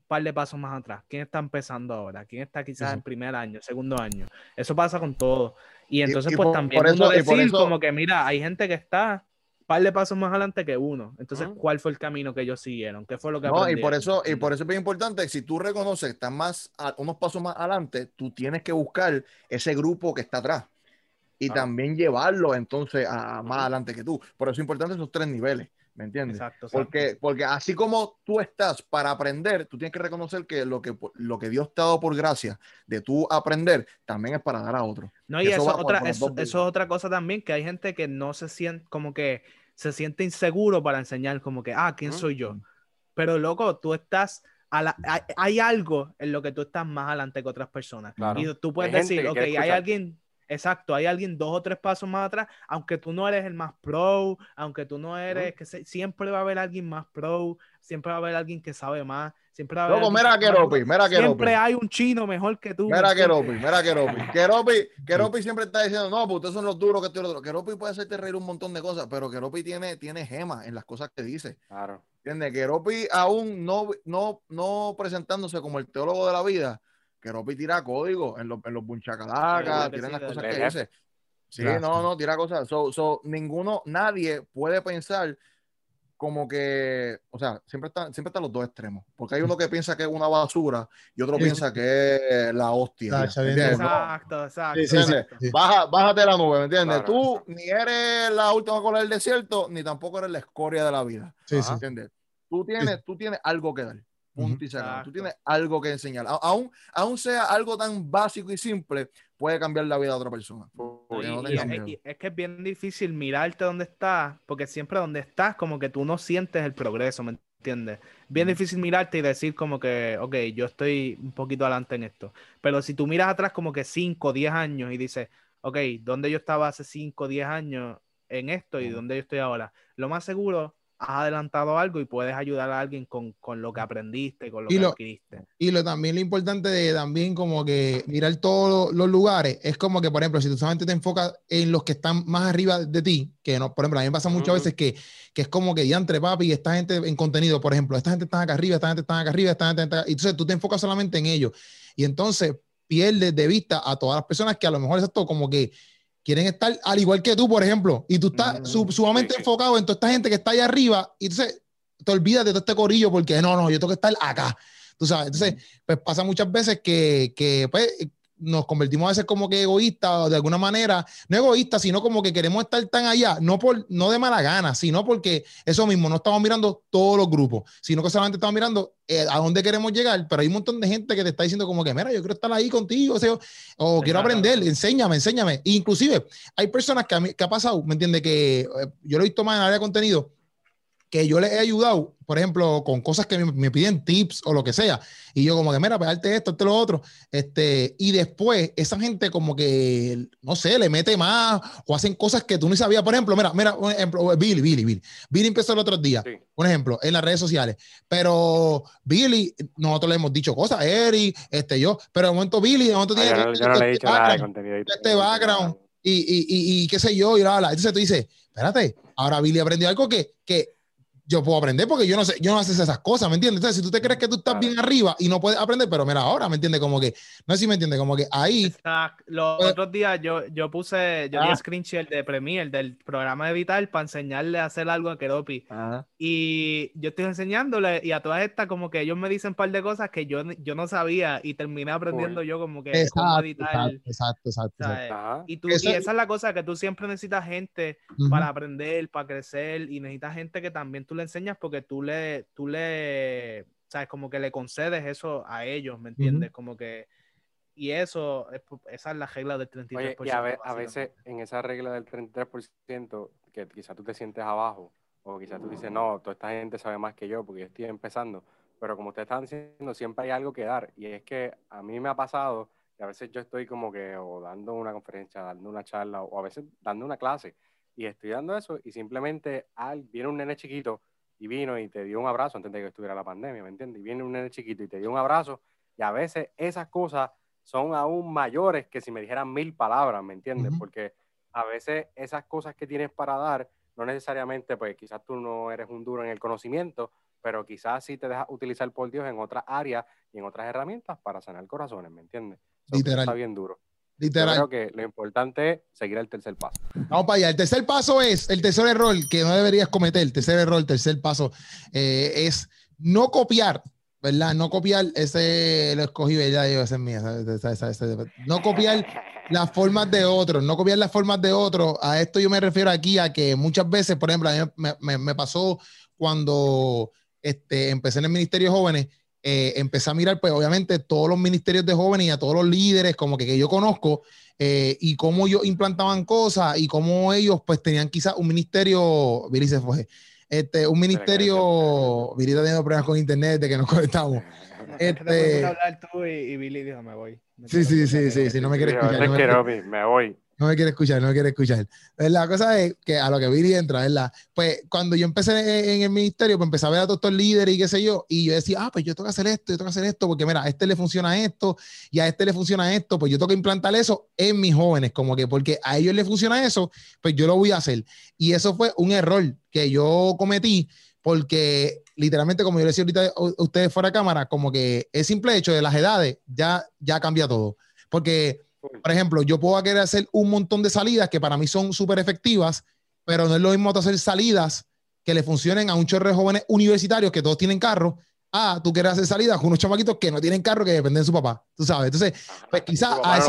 par de pasos más atrás? ¿Quién está empezando ahora? ¿Quién está quizás en primer año, segundo año? Eso pasa con todo. Y entonces, pues también uno decir como que, mira, hay gente que está par de pasos más adelante que uno. Entonces, ¿cuál fue el camino que ellos siguieron? ¿Qué fue lo que No, y por eso, y por eso es bien importante, si tú reconoces que estás más unos pasos más adelante, tú tienes que buscar ese grupo que está atrás y también llevarlo entonces a más adelante que tú. Por eso es importante esos tres niveles. ¿Me entiendes? Exacto, Porque, porque así como tú estás para aprender, tú tienes que reconocer que lo que, lo que Dios te ha dado por gracia de tú aprender también es para dar a otro. No, y eso, otra, eso, es otra cosa también, que hay gente que no se siente como que se siente inseguro para enseñar como que, ah, ¿quién soy yo? Pero loco, tú estás... A la, hay, algo en lo que tú estás más adelante que otras personas. Y tú puedes decir, ok, hay alguien Exacto, hay alguien dos o tres pasos más atrás, aunque tú no eres el más pro, aunque tú no eres, que siempre va a haber alguien más pro, siempre va a haber alguien que sabe más, siempre va a haber Loco, mira Keropi, mira Keropi. Siempre hay un chino mejor que tú. Mira Keropi, mira Keropi. Keropi, Keropi siempre está diciendo, no, pues ustedes son los duros que estoy otro. Keropi puede hacerte reír un montón de cosas, pero Keropi tiene, tiene gemas en las cosas que dice. Claro. ¿Entiendes? Keropi aún no, no, no presentándose como el teólogo de la vida, Keropi tira código en, los en los bunchacalacas, tira las cosas que dice. Sí, no, no, tira cosas. So, so, ninguno, nadie puede pensar como que, o sea, siempre están, siempre están los dos extremos, porque hay uno que piensa que es una basura y otro piensa que es la hostia. Exacto, exacto. Baja, bájate la nube, ¿me entiendes? Tú ni eres la última cola del desierto, ni tampoco eres la escoria de la vida. Sí, ¿entiendes? Tú tienes, tú tienes algo que dar. Punto y Tú tienes algo que enseñar. aún, aún sea algo tan básico y simple, puede cambiar la vida de otra persona. es, que es bien difícil mirarte donde estás, porque siempre donde estás, como que tú no sientes el progreso, ¿me entiendes? Bien difícil mirarte y decir como que, ok, yo estoy un poquito adelante en esto. Pero si tú miras atrás como que 5, 10 años y dices, ok, ¿dónde yo estaba hace 5, 10 años en esto y dónde yo estoy ahora? Lo más seguro has adelantado algo y puedes ayudar a alguien con, con lo que aprendiste, con lo que adquiriste. Y lo también lo importante de también como que mirar todos los lugares, es como que, por ejemplo, si tú solamente te enfocas en los que están más arriba de ti, que no, por ejemplo, a mí me pasa muchas veces que, que es como que ya entre papi, esta gente en contenido, por ejemplo, esta gente está acá arriba, esta gente está acá arriba, esta gente está acá, y entonces tú te enfocas solamente en ellos. Y entonces pierdes de vista a todas las personas que a lo mejor es esto como que quieren estar al igual que tú, por ejemplo, y tú estás mm, sumamente enfocado en toda esta gente que está allá arriba, y entonces te olvidas de todo este corillo porque no, no, yo tengo que estar acá. Tú sabes, entonces, pues pasa muchas veces que, que pues, nos convertimos a veces como que egoístas de alguna manera, no egoístas, sino como que queremos estar tan allá, no, por, no de mala gana, sino porque eso mismo, no estamos mirando todos los grupos, sino que solamente estamos mirando eh, a dónde queremos llegar, pero hay un montón de gente que te está diciendo como que, mira, yo quiero estar ahí contigo, o, sea, o quiero aprender, enséñame, enséñame. inclusive, hay personas que, a mí, que ha pasado, ¿me entiende Que eh, yo lo he visto más en el área de contenido, que yo les he ayudado, por ejemplo, con cosas que me, piden tips o lo que sea, y yo como que, mira, pegarte esto, esto, lo otro, este, y después esa gente como que, no sé, le mete más o hacen cosas que tú no sabías, por ejemplo, mira, mira, un ejemplo, Billy, Billy, Billy, Billy empezó el otro día, un ejemplo, en las redes sociales, pero Billy, nosotros le hemos dicho cosas, Eric, este, yo, pero de momento Billy, de momento tiene yo, no le he dicho nada de contenido. Este background, y, y, y, y, qué sé yo, y la, la. entonces tú dices, espérate, ahora Billy aprendió algo que, que yo puedo aprender porque yo no sé, yo no haces esas cosas, ¿me entiendes? Entonces, si tú te crees que tú estás bien arriba y no puedes aprender, pero mira, ahora, ¿me entiendes? Como que, no sé si me entiendes, como que ahí. Los otros días yo, yo puse, yo di ah. screenshot de Premiere del programa de Vital para enseñarle a hacer algo a Keropi. Y yo estoy enseñándole y a todas estas, como que ellos me dicen un par de cosas que yo, yo no sabía y terminé aprendiendo yo como que exacto, editar. Exacto, exacto. Y, tú, y esa es la cosa que tú siempre necesitas gente para aprender, para crecer y necesitas gente que también tú le enseñas porque tú le, tú le, sabes, como que le concedes eso a ellos, ¿me entiendes? Como que y eso, esa es la regla del 33%. y a, veces en esa regla del 33%, que quizás tú te sientes abajo, o quizás tú dices, no, toda esta gente sabe más que yo porque yo estoy empezando, pero como ustedes están diciendo, siempre hay algo que dar, y es que a mí me ha pasado que a veces yo estoy como que o dando una conferencia, dando una charla, o a veces dando una clase, y estoy dando eso, y simplemente al, viene un nene chiquito y vino y te dio un abrazo antes de que estuviera la pandemia, ¿me entiendes? Y viene un nene chiquito y te dio un abrazo, y a veces esas cosas son aún mayores que si me dijeran mil palabras, ¿me entiendes? Porque a veces esas cosas que tienes para dar, no necesariamente, pues quizás tú no eres un duro en el conocimiento, pero quizás sí te dejas utilizar por Dios en otras áreas y en otras herramientas para sanar corazones, ¿me entiendes? Literal. Está bien duro. Literal. Yo creo que lo importante es seguir el tercer paso. Vamos para allá. El tercer paso es, el tercer error que no deberías cometer, el tercer error, el tercer paso eh, es no copiar ¿verdad? No copiar, ese lo escogí, ya ese es mío, no copiar las formas de otros, no copiar las formas de otros. A esto yo me refiero aquí a que muchas veces, por ejemplo, a mí me, me, pasó cuando este, empecé en el Ministerio de Jóvenes, eh, empecé a mirar, pues obviamente, todos los ministerios de jóvenes y a todos los líderes, como que, que yo conozco, eh, y cómo ellos implantaban cosas y cómo ellos, pues, tenían quizás un ministerio, Billy se fue, este, un ministerio, Virita teniendo problemas con internet de que nos conectamos. Este, hablar tú y, Billy dijo, me voy. sí, sí, sí, sí, sí, no me quiere escuchar. No me, quiero, me voy. No me quiere escuchar, no me quiere escuchar. La cosa es que a lo que Billy entra, ¿verdad? Pues cuando yo empecé en, el ministerio, pues empecé a ver a todos estos líderes y qué sé yo, y yo decía, ah, pues yo tengo que hacer esto, yo tengo que hacer esto, porque mira, a este le funciona esto y a este le funciona esto, pues yo tengo que implantar eso en mis jóvenes, como que porque a ellos les funciona eso, pues yo lo voy a hacer. Y eso fue un error que yo cometí, porque literalmente, como yo le decía ahorita a ustedes fuera de cámara, como que el simple hecho de las edades ya, ya cambia todo. Porque por ejemplo, yo puedo querer hacer un montón de salidas que para mí son súper efectivas, pero no es lo mismo hacer salidas que le funcionen a un chorro de jóvenes universitarios que todos tienen carro. Ah, tú quieres hacer salidas con unos chamaquitos que no tienen carro que dependen de su papá. Tú sabes. Entonces, pues quizás a,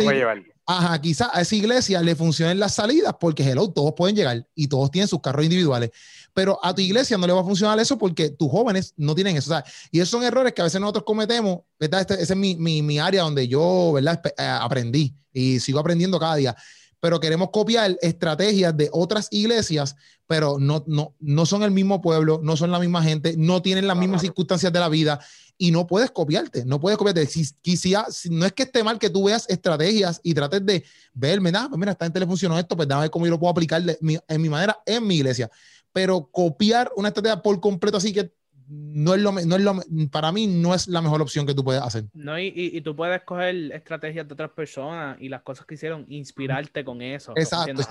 ajá, quizá a esa iglesia le funcionen las salidas porque, hello, todos pueden llegar y todos tienen sus carros individuales pero a tu iglesia no le va a funcionar eso porque tus jóvenes no tienen eso. y esos son errores que a veces nosotros cometemos, ¿verdad? Este, esa es mi, mi, mi, área donde yo, ¿verdad? Eh, aprendí y sigo aprendiendo cada día. Pero queremos copiar estrategias de otras iglesias, pero no, no, no son el mismo pueblo, no son la misma gente, no tienen las mismas circunstancias de la vida y no puedes copiarte, no puedes copiarte. Si, si, no es que esté mal que tú veas estrategias y trates de verme, nada, pues mira, esta gente le funcionó esto, pues déjame ver cómo yo lo puedo aplicar en mi manera en mi iglesia pero copiar una estrategia por completo así que no es lo, no es lo para mí no es la mejor opción que tú puedes hacer. No, y, y, tú puedes coger estrategias de otras personas y las cosas que hicieron, inspirarte con eso. Exacto.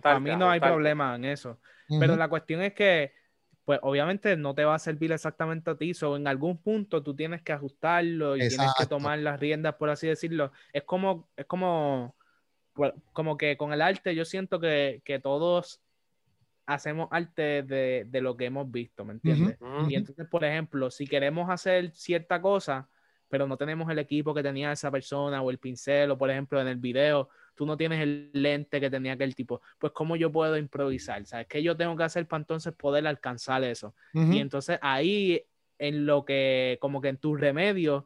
para mí no hay problema en eso. Pero la cuestión es que, pues obviamente no te va a servir exactamente a ti, o en algún punto tú tienes que ajustarlo y tienes que tomar las riendas, por así decirlo. Es como, es como, pues, como que con el arte yo siento que, que todos hacemos arte de, de, lo que hemos visto, ¿me entiendes? Y entonces, por ejemplo, si queremos hacer cierta cosa, pero no tenemos el equipo que tenía esa persona o el pincel, o por ejemplo en el video, tú no tienes el lente que tenía aquel tipo, pues ¿cómo yo puedo improvisar? ¿Sabes qué yo tengo que hacer para entonces poder alcanzar eso? Y entonces ahí, en lo que, como que en tus remedios,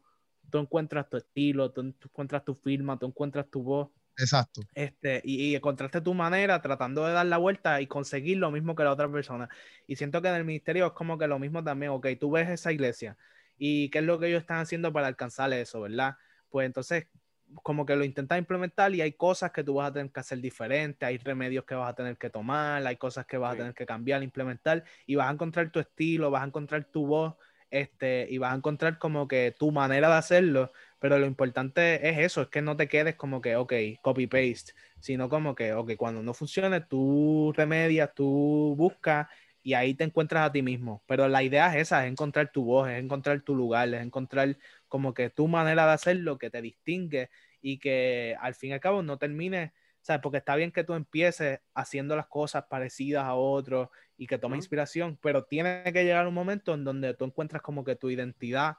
tú encuentras tu estilo, tú encuentras tu firma, tú encuentras tu voz. Exacto. Este, y, encontraste tu manera tratando de dar la vuelta y conseguir lo mismo que la otra persona. Y siento que en el ministerio es como que lo mismo también, ok, tú ves esa iglesia y qué es lo que ellos están haciendo para alcanzar eso, ¿verdad? Pues entonces como que lo intentas implementar y hay cosas que tú vas a tener que hacer diferente, hay remedios que vas a tener que tomar, hay cosas que vas a tener que cambiar, implementar y vas a encontrar tu estilo, vas a encontrar tu voz, este, y vas a encontrar como que tu manera de hacerlo, pero lo importante es eso, es que no te quedes como que, ok, copy-paste, sino como que, ok, cuando no funcione, tú remedias, tú buscas y ahí te encuentras a ti mismo. Pero la idea es esa, es encontrar tu voz, es encontrar tu lugar, es encontrar como que tu manera de hacerlo que te distingue y que al fin y al cabo no termine, ¿sabes? Porque está bien que tú empieces haciendo las cosas parecidas a otros y que tomes inspiración, pero tiene que llegar un momento en donde tú encuentras como que tu identidad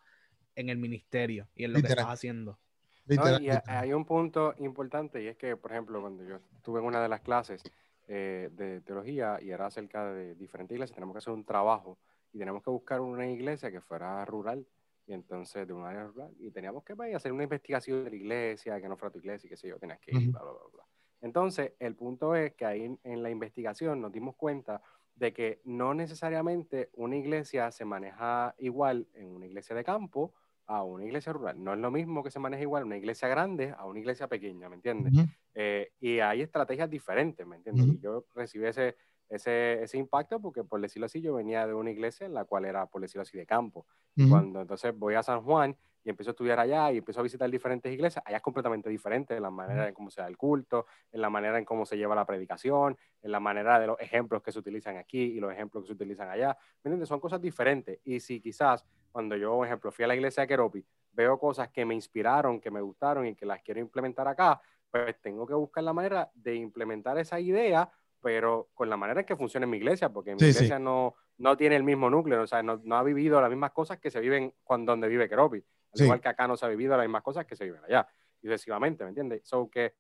en el ministerio y en lo que estás haciendo. y hay un punto importante y es que, por ejemplo, cuando yo estuve en una de las clases eh, de teología y era acerca de diferentes iglesias, tenemos que hacer un trabajo y tenemos que buscar una iglesia que fuera rural. y entonces de una área rural, y teníamos que pues, hacer una investigación de la iglesia, que no fuera tu iglesia, y qué sé yo, tenías que ir, Ujú. bla, bla, bla, bla. Entonces, el punto es que ahí en, en la investigación nos dimos cuenta de que no necesariamente una iglesia se maneja igual en una iglesia de campo a una iglesia rural. No es lo mismo que se maneja igual una iglesia grande a una iglesia pequeña, ¿me entiendes? Eh, y hay estrategias diferentes, ¿me entiendes? Y yo recibí ese, ese, ese impacto porque, por decirlo así, yo venía de una iglesia en la cual era, por decirlo así, de campo. Ujú. cuando entonces voy a San Juan y empiezo a estudiar allá y empiezo a visitar diferentes iglesias, allá es completamente diferente en la manera en cómo se da el culto, en la manera en cómo se lleva la predicación, en la manera de los ejemplos que se utilizan aquí y los ejemplos que se utilizan allá. ¿Me entiendes? Son cosas diferentes. Y si quizás cuando yo, por ejemplo, fui a la iglesia de Keropi, veo cosas que me inspiraron, que me gustaron y que las quiero implementar acá, pues tengo que buscar la manera de implementar esa idea, pero con la manera en que funciona en mi iglesia, porque mi Sí, sí. iglesia no, no tiene el mismo núcleo, o sea, no, no ha vivido las mismas cosas que se viven cuando donde vive Keropi, al Sí. igual que acá no se ha vivido las mismas cosas que se viven allá, y sucesivamente, ¿me entiendes? So que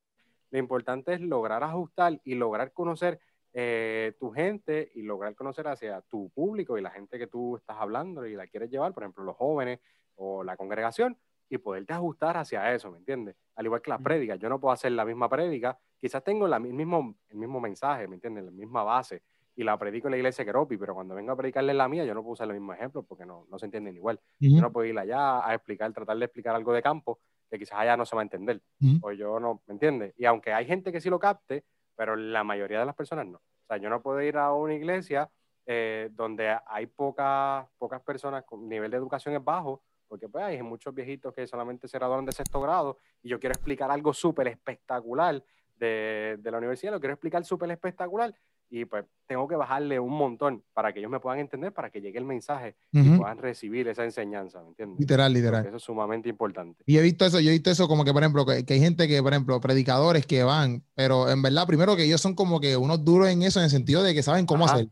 lo importante es lograr ajustar y lograr conocer eh, tu gente y lograr conocer hacia tu público y la gente que tú estás hablando y la quieres llevar, por ejemplo, los jóvenes o la congregación, y poderte ajustar hacia eso, ¿me entiendes? Al igual que las prédicas, yo no puedo hacer la misma prédica, quizás tengo la, mismo, el mismo mensaje, ¿me entiendes? La misma base, y la predico en la iglesia Keropi, pero cuando vengo a predicarle la mía, yo no puedo usar los mismos ejemplos porque no, no se entienden igual. Yo no puedo ir allá a explicar, tratar de explicar algo de campo que quizás allá no se va a entender, o yo no, ¿me entiendes? Y aunque hay gente que sí lo capte, pero la mayoría de las personas no. O sea, yo no puedo ir a una iglesia eh, donde hay pocas pocas personas con nivel de educación es bajo, porque pues hay muchos viejitos que solamente se graduaron de sexto grado y yo quiero explicar algo súper espectacular de, de la universidad, lo quiero explicar súper espectacular y pues tengo que bajarle un montón para que ellos me puedan entender, para que llegue el mensaje y puedan recibir esa enseñanza, ¿me entiendes? Literal, Porque literal. Eso es sumamente importante. Y he visto eso, yo he visto eso como que, por ejemplo, que, que hay gente que, por ejemplo, predicadores que van, pero en verdad, primero que ellos son como que unos duros en eso, en el sentido de que saben cómo Ajá. hacer.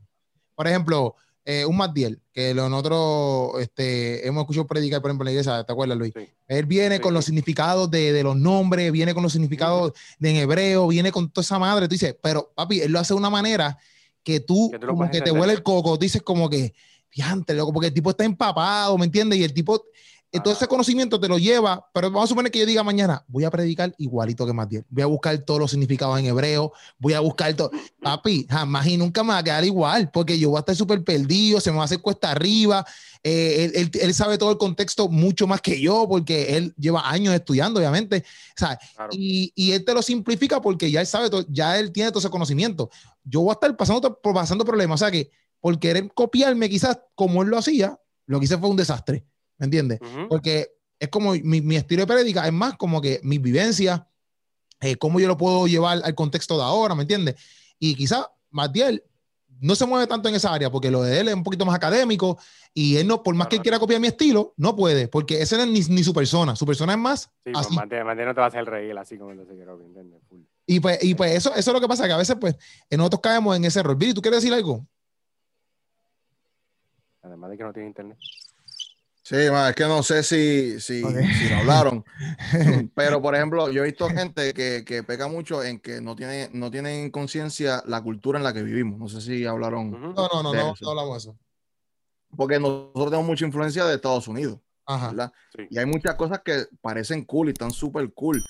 Por ejemplo, eh, un Matiel, que lo- nosotros este, hemos escuchado predicar, por ejemplo, en la iglesia, ¿te acuerdas, Luis? Sí. Él viene Sí, con los significados de, de los nombres, viene con los significados de en hebreo, viene con toda esa madre. Tú dices, pero papi, él lo hace de una manera que tú, Que tú lo como que te huele el coco, dices como que, diante, loco, porque el tipo está empapado, ¿me entiendes? Y el tipo, todo ese conocimiento te lo lleva, pero vamos a suponer que yo diga mañana, voy a predicar igualito que Matiel, voy a buscar todos los significados en hebreo, voy a buscar todo. Papi, jamás y nunca me va a quedar igual, porque yo voy a estar súper perdido, se me va a hacer cuesta arriba. eh, él, él- él sabe todo el contexto mucho más que yo, porque él lleva años estudiando, obviamente. Claro. y, y él te lo simplifica porque ya él sabe, todo, ya él tiene todo ese conocimiento. Yo voy a estar pasando, pasando problemas. O sea que por querer copiarme, quizás como él lo hacía, lo que hice fue un desastre. ¿Me entiendes? Porque es como mi, mi estilo de prédica, es más como que mis vivencias, eh, cómo yo lo puedo llevar al contexto de ahora, ¿me entiendes? Y quizás Matiel no se mueve tanto en esa área porque lo de él es un poquito más académico y él no, por más que él quiera copiar mi estilo, no puede, porque ese no es ni, ni su persona, su persona es más Sí, pues así. mantiene, mantiene no te va a hacer reír así como lo sé Keropi, ¿entiendes? Full. Y pues, y pues eso, eso es lo que pasa, que a veces pues eh, nosotros caemos en ese error. Billy, ¿tú quieres decir algo? Además de que no tiene internet. Sí, ma, es que no sé si, si, lo hablaron. Pero, por ejemplo, yo he visto gente que, que peca mucho en que no tiene, no tienen conciencia la cultura en la que vivimos. No sé si hablaron. No, no, no, De no, eso. no hablamos de eso. Porque nosotros tenemos mucha influencia de Estados Unidos, Ajá. Y hay muchas cosas que parecen cool y están súper cool.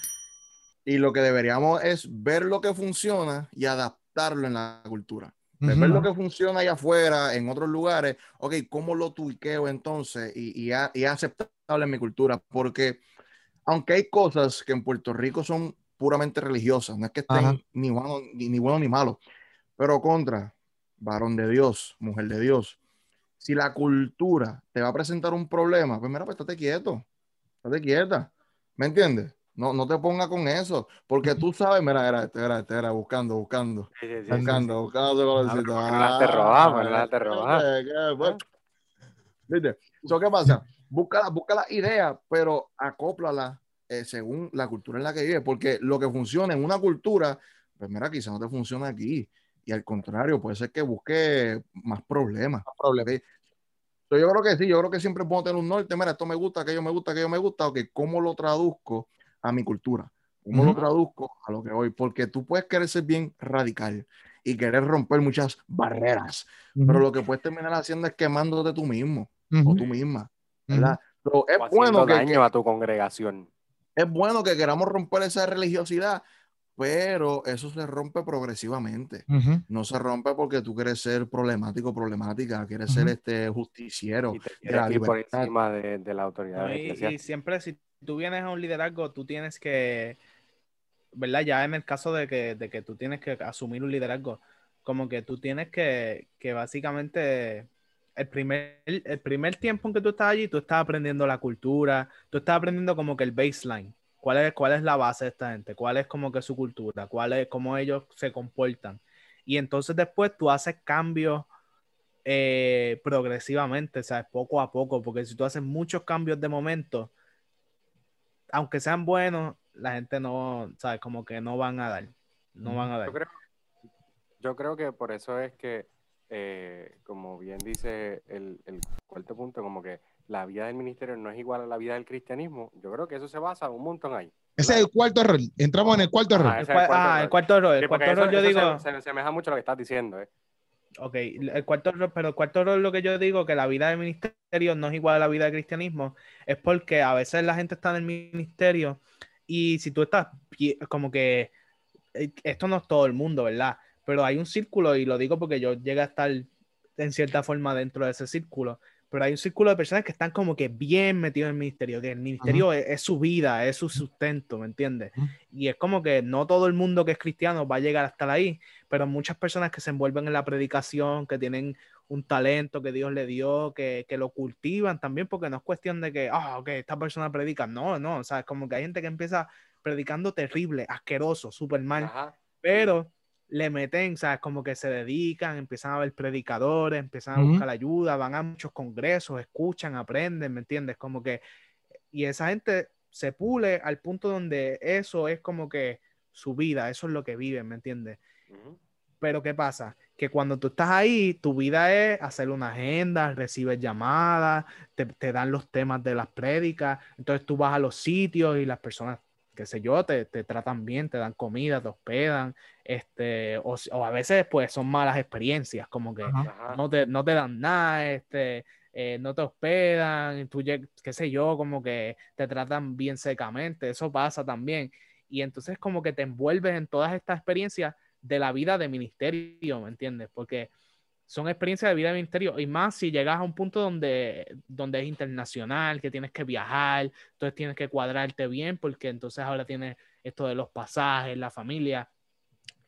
Y lo que deberíamos es ver lo que funciona y adaptarlo en la cultura. De Ujú. ver lo que funciona allá afuera, en otros lugares, ok, ¿cómo lo tuiqueo entonces? Y, y, a- y es aceptable en mi cultura, porque aunque hay cosas que en Puerto Rico son puramente religiosas, no es que estén Ajá. ni bueno ni, ni bueno ni malo, pero contra varón de Dios, mujer de Dios, si la cultura te va a presentar un problema, pues mira, pues estate quieto, estate quieta, ¿me entiendes? No, no te pongas con eso, porque tú sabes, mira, era, este, era, este, era buscando, buscando. Sí, sí, sí, sí, Buscando, buscando Ah, ¿por qué no la te la te qué, pues? ¿Viste? So, ¿Qué pasa? Busca, busca la idea, pero acóplala eh, según la cultura en la que vives, porque lo que funciona en una cultura, pues mira, quizá no te funciona aquí. Y al contrario, puede ser que busque más problemas. problema. ¿ok? So, yo creo que sí, yo creo que siempre puedo tener un norte. Mira, esto me gusta, aquello me gusta, aquello me gusta. Ok, ¿cómo lo traduzco a mi cultura? ¿Cómo lo traduzco a lo que voy? Porque tú puedes querer ser bien radical y querer romper muchas barreras, pero lo que puedes terminar haciendo es quemándote tú mismo o tú misma. ¿verdad? Pero es o bueno que, daño a tu congregación. es bueno que queramos romper esa religiosidad, pero eso se rompe progresivamente. No se rompe porque tú quieres ser problemático, problemática, quieres ser este justiciero Y te de la por encima de, de la autoridad No, y siempre si tú vienes a un liderazgo, tú tienes que, ¿verdad? Ya en el caso de que, de que tú tienes que asumir un liderazgo, como que tú tienes que, que básicamente el primer, el primer tiempo en que tú estás allí, tú estás aprendiendo la cultura, tú estás aprendiendo como que el baseline. ¿Cuál es, cuál es la base de esta gente? ¿Cuál es como que su cultura? ¿Cuál es cómo ellos se comportan? Y entonces después tú haces cambios eh, progresivamente, ¿sabes? Poco a poco, porque si tú haces muchos cambios de momento, aunque sean buenos, la gente no, ¿sabes? Como que no van a dar, no van a dar. Yo creo, yo creo que por eso es que, eh, como bien dice el, el cuarto punto, como que la vida del ministerio no es igual a la vida del cristianismo. Yo creo que eso se basa un montón ahí. Ese es el cuarto error. Entramos en el cuarto error. Ajá, El, cuarto ah, error. el cuarto error, el Sí, cuarto error eso- yo eso digo, Se, se asemeja mucho a lo que estás diciendo, ¿eh? Ok, el cuarto error, pero el cuarto error lo que yo digo, que la vida del ministerio no es igual a la vida del cristianismo, es porque a veces la gente está en el ministerio y si tú estás como que, eh, esto no es todo el mundo, ¿verdad? Pero hay un círculo y lo digo porque yo llegué a estar en cierta forma dentro de ese círculo, pero hay un círculo de personas que están como que bien metidos en el ministerio, que el ministerio es, es su vida, es su sustento, ¿me entiendes? Y es como que no todo el mundo que es cristiano va a llegar a estar ahí, pero muchas personas que se envuelven en la predicación, que tienen un talento que Dios le dio, que, que lo cultivan también, porque no es cuestión de que, ah, ok, esta persona predica, no, no, o sea, es como que hay gente que empieza predicando terrible, asqueroso, súper mal, Ajá. pero le meten, ¿sabes? Como que se dedican, empiezan a ver predicadores, empiezan a Ujú. buscar ayuda, van a muchos congresos, escuchan, aprenden, ¿me entiendes? Como que, y esa gente se pule al punto donde eso es como que su vida, eso es lo que viven, ¿me entiendes? Pero ¿qué pasa? Que cuando tú estás ahí, tu vida es hacer una agenda, recibes llamadas, te, te dan los temas de las prédicas, entonces tú vas a los sitios y las personas, qué sé yo, te, te tratan bien, te dan comida, te hospedan, este, o, o a veces pues son malas experiencias, como que Ajá. No te, no te dan nada, este, eh, no te hospedan, tú, qué sé yo, como que te tratan bien secamente, eso pasa también. Y entonces como que te envuelves en todas estas experiencias de la vida de ministerio, ¿me entiendes? Porque son experiencias de vida de ministerio y más si llegas a un punto donde, donde es internacional, que tienes que viajar, entonces tienes que cuadrarte bien porque entonces ahora tienes esto de los pasajes, la familia.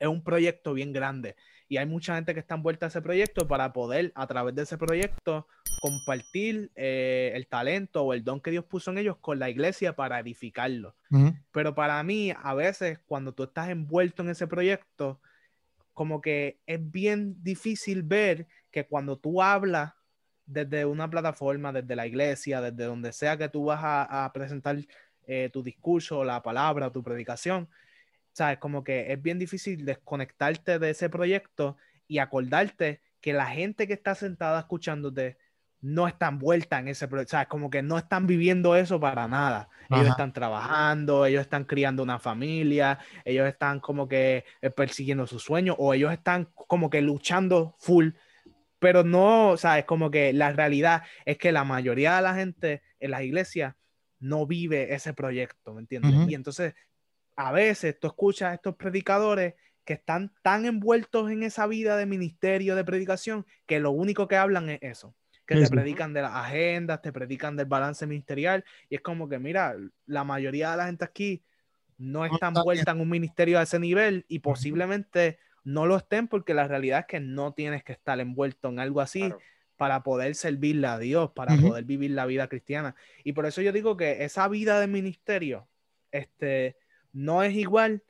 Es un proyecto bien grande y hay mucha gente que está envuelta a ese proyecto para poder a través de ese proyecto compartir eh, el talento o el don que Dios puso en ellos con la iglesia para edificarlo. Pero para mí, a veces, cuando tú estás envuelto en ese proyecto, como que es bien difícil ver que cuando tú hablas desde una plataforma, desde la iglesia, desde donde sea que tú vas a, a presentar eh, tu discurso, la palabra, tu predicación, ¿sabes? Como que es bien difícil desconectarte de ese proyecto y acordarte que la gente que está sentada escuchándote no está envuelta en ese proyecto, ¿sabes? Como que no están viviendo eso para nada. Ellos Ajá. están trabajando, ellos están criando una familia, ellos están como que eh, persiguiendo sus sueños o ellos están como que luchando full, pero no, ¿sabes? Como que la realidad es que la mayoría de la gente en las iglesias no vive ese proyecto, ¿me entiendes? Y entonces, a veces tú escuchas a estos predicadores que están tan envueltos en esa vida de ministerio, de predicación, que lo único que hablan es eso, que Sí, te predican de las agendas, te predican del balance ministerial, y es como que, mira, la mayoría de la gente aquí no está envuelta en un ministerio a ese nivel y posiblemente no lo estén porque la realidad es que no tienes que estar envuelto en algo así Claro. para poder servirle a Dios, para poder vivir la vida cristiana. Y por eso yo digo que esa vida de ministerio este, no es igual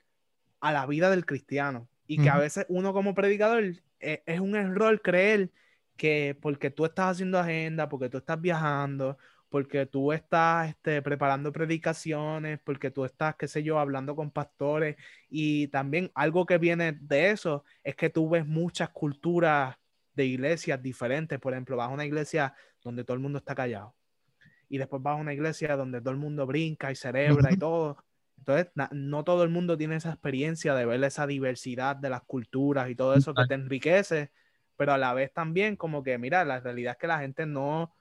a la vida del cristiano. Y que a veces uno como predicador eh, es un error creer que porque tú estás haciendo agenda, porque tú estás viajando, porque tú estás este, preparando predicaciones, porque tú estás, qué sé yo, hablando con pastores. Y también algo que viene de eso es que tú ves muchas culturas de iglesias diferentes. Por ejemplo, vas a una iglesia donde todo el mundo está callado. Y después vas a una iglesia donde todo el mundo brinca y celebra y Ujú. todo. Entonces, no todo el mundo tiene esa experiencia de ver esa diversidad de las culturas y todo eso que te enriquece, pero a la vez también como que, mira, la realidad es que la gente no,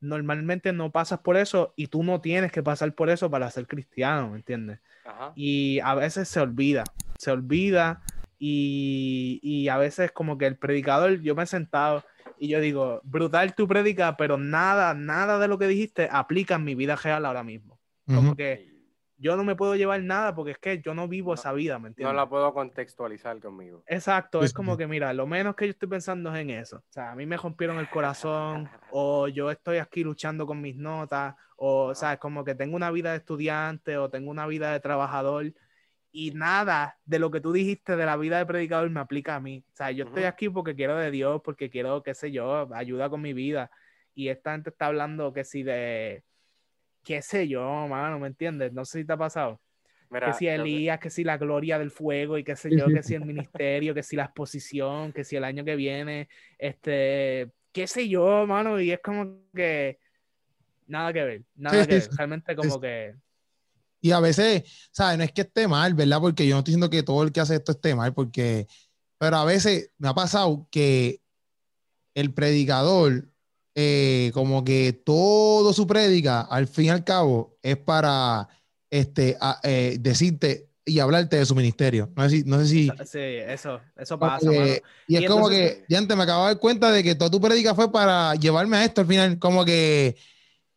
normalmente no pasas por eso y tú no tienes que pasar por eso para ser cristiano, ¿me entiendes? Y a veces se olvida, se olvida y, y, a veces como que el predicador, yo me he sentado y yo digo, brutal tu predica, pero nada, nada de lo que dijiste aplica en mi vida real ahora mismo. Como que yo no me puedo llevar nada porque es que yo no vivo esa vida, ¿me entiendes? No la puedo contextualizar conmigo. Exacto, es como que, mira, lo menos que yo estoy pensando es en eso. O sea, a mí me rompieron el corazón, o yo estoy aquí luchando con mis notas, o, sea, es como que tengo una vida de estudiante, o tengo una vida de trabajador, y nada de lo que tú dijiste de la vida de predicador me aplica a mí. O sea, yo estoy aquí porque quiero de Dios, porque quiero, qué sé yo, ayuda con mi vida. Y esta gente está hablando que si de qué sé yo, mano, ¿me entiendes? No sé si te ha pasado. que si Elías, que si la gloria del fuego y qué sé yo, que si el ministerio, que si la exposición, que si el año que viene, este, qué sé yo, mano, y es como que nada que ver, nada que ver, realmente como que... Y a veces, ¿sabes? No es que esté mal, ¿verdad? Porque yo no estoy diciendo que todo el que hace esto esté mal, porque, pero a veces me ha pasado que el predicador eh, como que todo su prédica, al fin y al cabo, es para este, eh, decirte y hablarte de su ministerio. No sé si... No sé si sí, eso, eso pasa. y es como que, ya antes me acabo de dar cuenta de que toda tu prédica fue para llevarme a esto al final, como que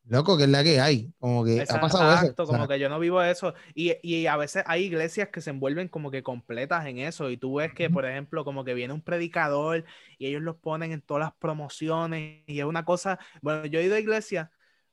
Loco, que es la que hay. Como que ha pasado eso. como que yo no vivo eso. Y, y, a veces hay iglesias que se envuelven como que completas en eso. Y tú ves que, por ejemplo, como que viene un predicador y ellos los ponen en todas las promociones. Y es una cosa. Bueno, yo he ido a iglesias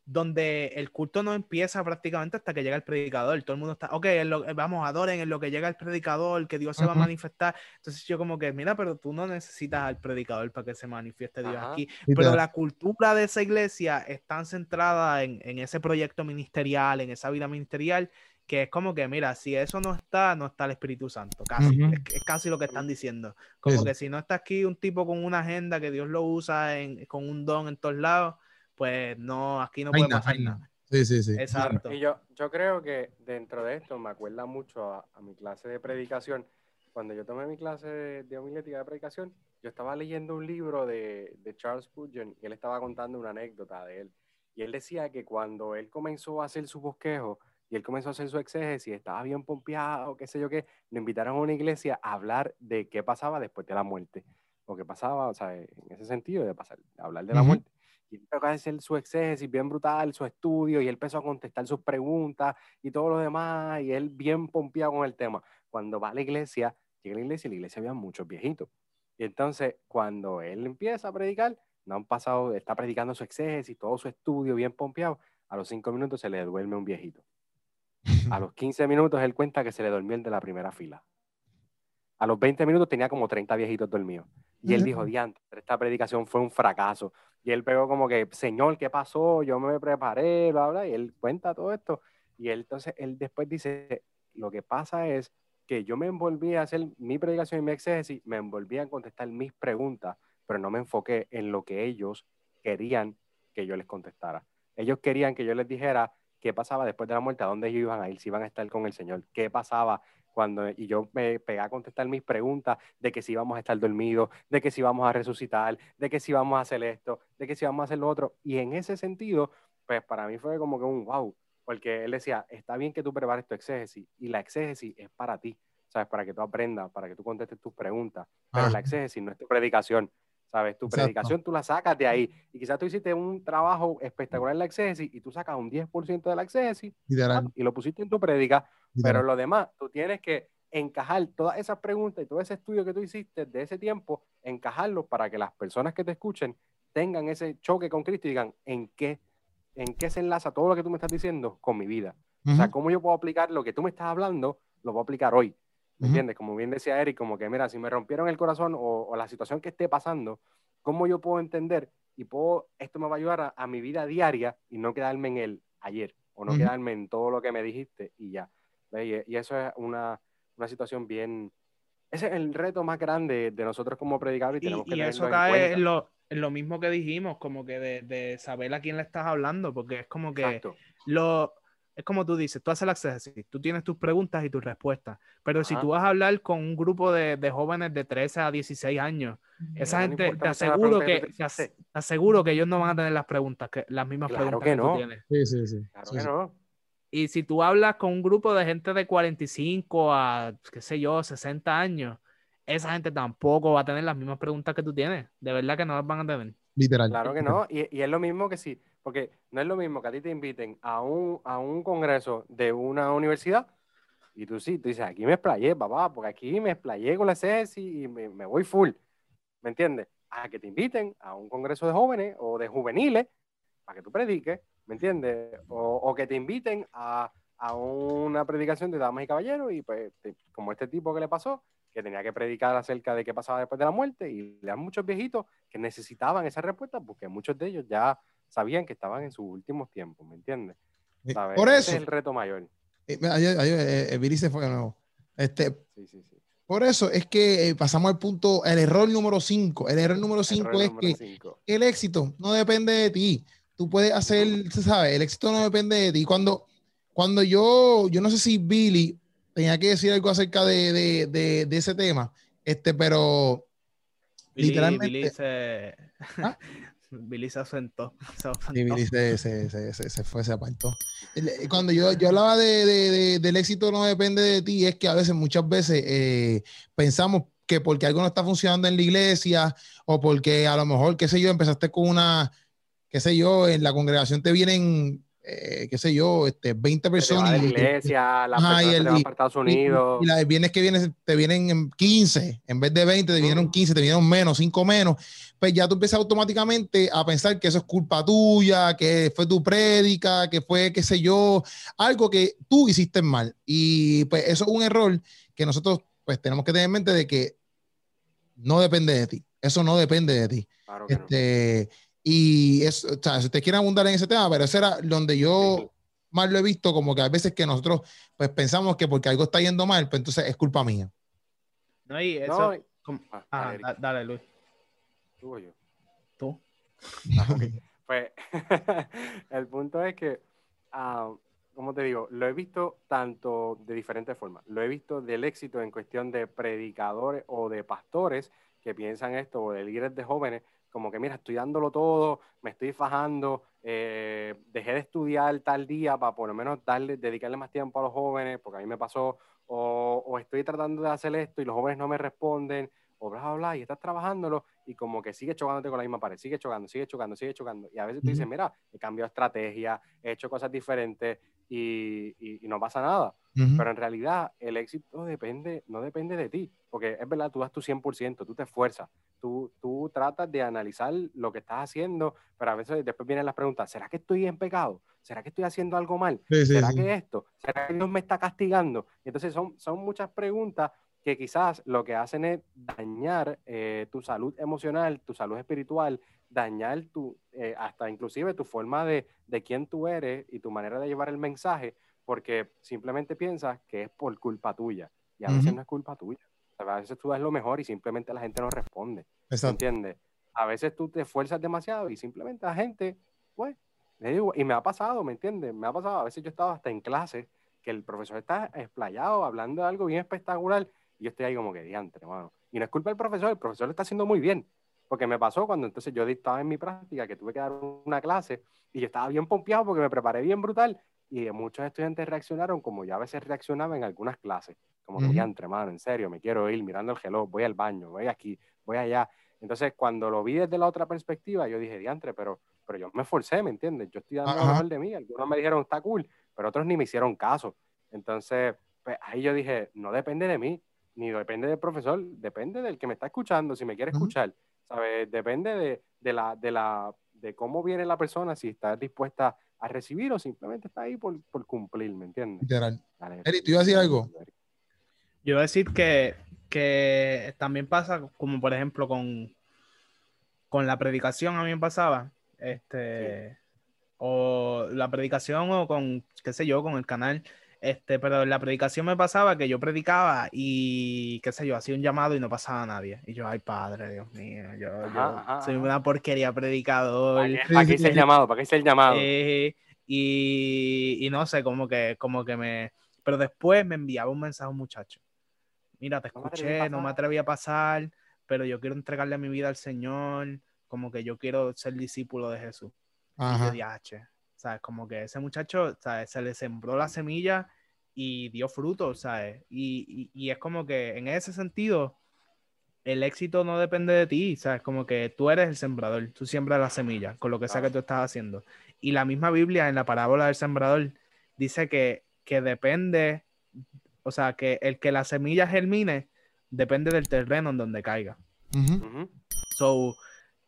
donde el culto no empieza prácticamente hasta que llega el predicador. Todo el mundo está, ok, vamos, adoren en lo que llega el predicador, que Dios se va a manifestar. Entonces yo como que, mira, pero tú no necesitas al predicador para que se manifieste Dios aquí. Pero la cultura de esa iglesia es tan centrada en, en, ese proyecto ministerial, en esa vida ministerial, que es como que, mira, si eso no está, no está el Espíritu Santo. Casi, es, casi lo que están diciendo. Como que si no está aquí un tipo con una agenda que Dios lo usa en, con un don en todos lados pues no, aquí no puede pasar nada. Sí, sí, sí. Exacto. Y yo, yo creo que dentro de esto me acuerda mucho a, mi clase de predicación. Cuando yo tomé mi clase de, de, homilética de predicación, yo estaba leyendo un libro de, de Charles Spurgeon y él estaba contando una anécdota de él. Y él decía que cuando él comenzó a hacer su bosquejo y él comenzó a hacer su exégesis, estaba bien pompeado, qué sé yo qué, lo invitaron a una iglesia a hablar de qué pasaba después de la muerte. O qué pasaba, o sea, en ese sentido de pasar, hablar de la muerte. Y empezó a hacer su exégesis bien brutal, su estudio, y él empezó a contestar sus preguntas y todo lo demás, y él bien pompeado con el tema. Cuando va a la iglesia, llega a la iglesia y en la iglesia había muchos viejitos. Y entonces, cuando él empieza a predicar, no han pasado, está predicando su exégesis, todo su estudio bien pompeado, a los cinco minutos se le duerme un viejito. A los 15 minutos él cuenta que se le durmió el de la primera fila. A los 20 minutos tenía como 30 viejitos dormidos. Y él dijo, diantre, esta predicación fue un fracaso. Y él pegó como que, Señor, ¿qué pasó? Yo me preparé, bla, bla. Y él cuenta todo esto. Y él entonces, él después dice, lo que pasa es que yo me envolví a hacer mi predicación y mi exégesis, me envolví a contestar mis preguntas, pero no me enfoqué en lo que ellos querían que yo les contestara. Ellos querían que yo les dijera qué pasaba después de la muerte, a dónde ellos iban a ir, si iban a estar con el Señor, qué pasaba cuando, y yo me pegué a contestar mis preguntas de que si íbamos a estar dormidos, de que si íbamos a resucitar, de que si íbamos a hacer esto, de que si íbamos a hacer lo otro. Y en ese sentido, pues para mí fue como que un wow, porque él decía, está bien que tú prepares tu exégesis y la exégesis es para ti, ¿sabes? Para que tú aprendas, para que tú contestes tus preguntas, pero la exégesis no es tu predicación. ¿Sabes? Tu predicación tú la sacas de ahí. Y quizás tú hiciste un trabajo espectacular en la exégesis y tú sacas un 10% de la exégesis y lo pusiste en tu predica, pero lo demás, tú tienes que encajar todas esas preguntas y todo ese estudio que tú hiciste de ese tiempo, encajarlo para que las personas que te escuchen tengan ese choque con Cristo y digan, ¿en qué, en qué se enlaza todo lo que tú me estás diciendo con mi vida? O sea, ¿cómo yo puedo aplicar lo que tú me estás hablando, lo puedo aplicar hoy? ¿Me entiendes? Como bien decía Eric, como que, mira, si me rompieron el corazón o, la situación que esté pasando, ¿cómo yo puedo entender y puedo, esto me va a ayudar a, mi vida diaria y no quedarme en el ayer o no quedarme en todo lo que me dijiste y ya. Y, eso es una, una, situación bien... Ese es el reto más grande de nosotros como predicadores y, tenemos que y eso cae en, lo, en lo, mismo que dijimos, como que de, de, saber a quién le estás hablando, porque es como que lo es como tú dices, tú haces el acceso, tú tienes tus preguntas y tus respuestas, pero si tú vas a hablar con un grupo de, de jóvenes de 13 a 16 años, esa no gente, te la aseguro que te aseguro que ellos no van a tener las preguntas, que, las mismas Claro preguntas que que, no. tú tienes. Sí, sí, sí. Claro Sí, que sí. no. Y si tú hablas con un grupo de gente de 45 a, qué sé yo, 60 años, esa gente tampoco va a tener las mismas preguntas que tú tienes. De verdad que no las van a tener. Literal. Claro que no, y, y es lo mismo que sí, porque no es lo mismo que a ti te inviten a un, a un congreso de una universidad y tú sí, tú dices, aquí me explayé, papá, porque aquí me explayé con la CESI y me, me voy full, ¿me entiendes? A que te inviten a un congreso de jóvenes o de juveniles para que tú prediques, ¿me entiendes? O, o que te inviten a, a una predicación de damas y caballeros y pues te- como este tipo que le pasó, que tenía que predicar acerca de qué pasaba después de la muerte y le dan muchos viejitos que necesitaban esa respuesta porque muchos de ellos ya sabían que estaban en sus últimos tiempos, ¿me entiendes? ¿Sabes? Por eso, es el reto mayor. eh, ayer, ayer, eh, eh, se fue de nuevo. Este, Sí, sí, sí. por eso es que eh, pasamos al punto, el error número 5. El error número 5 Error es número que cinco. el éxito no depende de ti. Tú puedes hacer, sabes, el éxito no depende de ti. Cuando, cuando yo, yo no sé si Billy tenía que decir algo acerca de, de, de, de ese tema, este, pero Billy, Literalmente. Billy se, ¿Ah? Billy se asentó. Se asentó. Sí, Billy se, se, se, se, fue, se apartó. El- Cuando yo, yo hablaba de, de- de- del éxito no depende de ti, es que a veces, muchas veces, eh, pensamos que porque algo no está funcionando en la iglesia o porque a lo mejor, qué sé yo, empezaste con una, qué sé yo, en la congregación te vienen, eh, qué sé yo, este, 20 Se te va personas. la y- iglesia, las y personas el- van y- para Estados y- Unidos. Y, la de viernes que viene te vienen en 15, en vez de 20, te vinieron Mm. 15, te vinieron menos, 5 menos. Pues ya tú empiezas automáticamente a pensar que eso es culpa tuya, que fue tu prédica, que fue, qué sé yo, algo que tú hiciste mal. Y pues eso es un error que nosotros pues tenemos que tener en mente de que no depende de ti. Eso no depende de ti. Claro que no. Y es, o sea, si ustedes quieren abundar en ese tema, pero ese era donde yo Sí. más lo he visto, como que a veces que nosotros pues pensamos que porque algo está yendo mal, pues entonces es culpa mía. No, y eso. No, como- Ah, Eric, da- dale, Luis. tú o yo. Tú. Pues el punto es que, ah, como te digo, lo he visto tanto de diferentes formas. Lo he visto del éxito en cuestión de predicadores o de pastores que piensan esto, o de líderes de jóvenes, como que, mira, estoy dándolo todo, me estoy fajando, eh, dejé de estudiar tal día para por lo menos darle, dedicarle más tiempo a los jóvenes, porque a mí me pasó, o, o estoy tratando de hacer esto y los jóvenes no me responden, o bla, bla, bla, y estás trabajándolo y como que sigue chocándote con la misma pared, sigue chocando, sigue chocando, sigue chocando. Y a veces tú dices, mira, he cambiado estrategia, he hecho cosas diferentes y, y- y no pasa nada. Pero en realidad el éxito depende, no depende de ti, porque es verdad, tú das tu 100%, tú te esfuerzas, tú, tú tratas de analizar lo que estás haciendo, pero a veces después vienen las preguntas, ¿será que estoy en pecado? ¿Será que estoy haciendo algo mal? Sí, sí, ¿Será sí. que esto? ¿Será que Dios me está castigando? Entonces son, son muchas preguntas que quizás lo que hacen es dañar eh, tu salud emocional, tu salud espiritual, dañar tu, eh, hasta inclusive tu forma de, de quién tú eres y tu manera de llevar el mensaje, porque simplemente piensas que es por culpa tuya. Y a veces no es culpa tuya. O sea, A veces tú das lo mejor y simplemente la gente no responde. ¿Me Exacto. entiendes? A veces tú te esfuerzas demasiado y simplemente la gente, pues, le digo, y me ha pasado, ¿me entiendes? Me ha pasado, a veces yo estaba hasta en clase, que el profesor está explayado, hablando de algo bien espectacular, y yo estoy ahí como que diantre, mano. Y no es culpa del profesor, el profesor lo está haciendo muy bien. Porque me pasó cuando entonces yo estaba en mi práctica, que tuve que dar una clase, y yo estaba bien pompeado porque me preparé bien brutal, y muchos estudiantes reaccionaron como yo a veces reaccionaba en algunas clases, como que Ujú. diantre, mano, en serio, me quiero ir mirando el reloj, voy al baño, voy aquí, voy allá. Entonces, cuando lo vi desde la otra perspectiva, yo dije, diantre, pero, pero yo me esforcé, ¿me entiendes? Yo estoy dando lo mejor de mí. Algunos me dijeron, está cool, pero otros ni me hicieron caso. Entonces, pues, ahí yo dije, no depende de mí, ni depende del profesor, depende del que me está escuchando, si me quiere escuchar, ¿sabes? Depende de, de la, de, la, de cómo viene la persona, si está dispuesta a recibir o simplemente está ahí por, por cumplir, ¿me entiendes? Literal. ¿tú ibas a decir algo? Yo iba a decir que, que también pasa, como por ejemplo con, con la predicación, a mí me pasaba, este, o la predicación o con, qué sé yo, con el canal, este, pero en la predicación me pasaba que yo predicaba y, qué sé yo, hacía un llamado y no pasaba nadie. Y yo, ay padre, Dios mío, yo, yo Ajá, ajá, soy ajá. una porquería predicador. ¿Para qué, hice el llamado? ¿Para qué hice el llamado? Eh, Y, y no sé, como que, como que me... Pero después me enviaba un mensaje a un muchacho. Mira, te No me atreví a escuché, no me pasar. atreví a pasar, pero yo quiero entregarle mi vida al Señor, como que yo quiero ser discípulo de Jesús. Y yo Ajá. ¿Sabes? Como que ese muchacho, ¿sabes? Se le sembró la semilla y dio fruto, ¿sabes? Y, y, y es como que en ese sentido, el éxito no depende de ti, ¿sabes? Como que tú eres el sembrador, tú siembras la semilla con lo que sea que tú estás haciendo. Y la misma Biblia en la parábola del sembrador dice que, que depende, o sea, que el que la semilla germine depende del terreno en donde caiga. Ujú. So,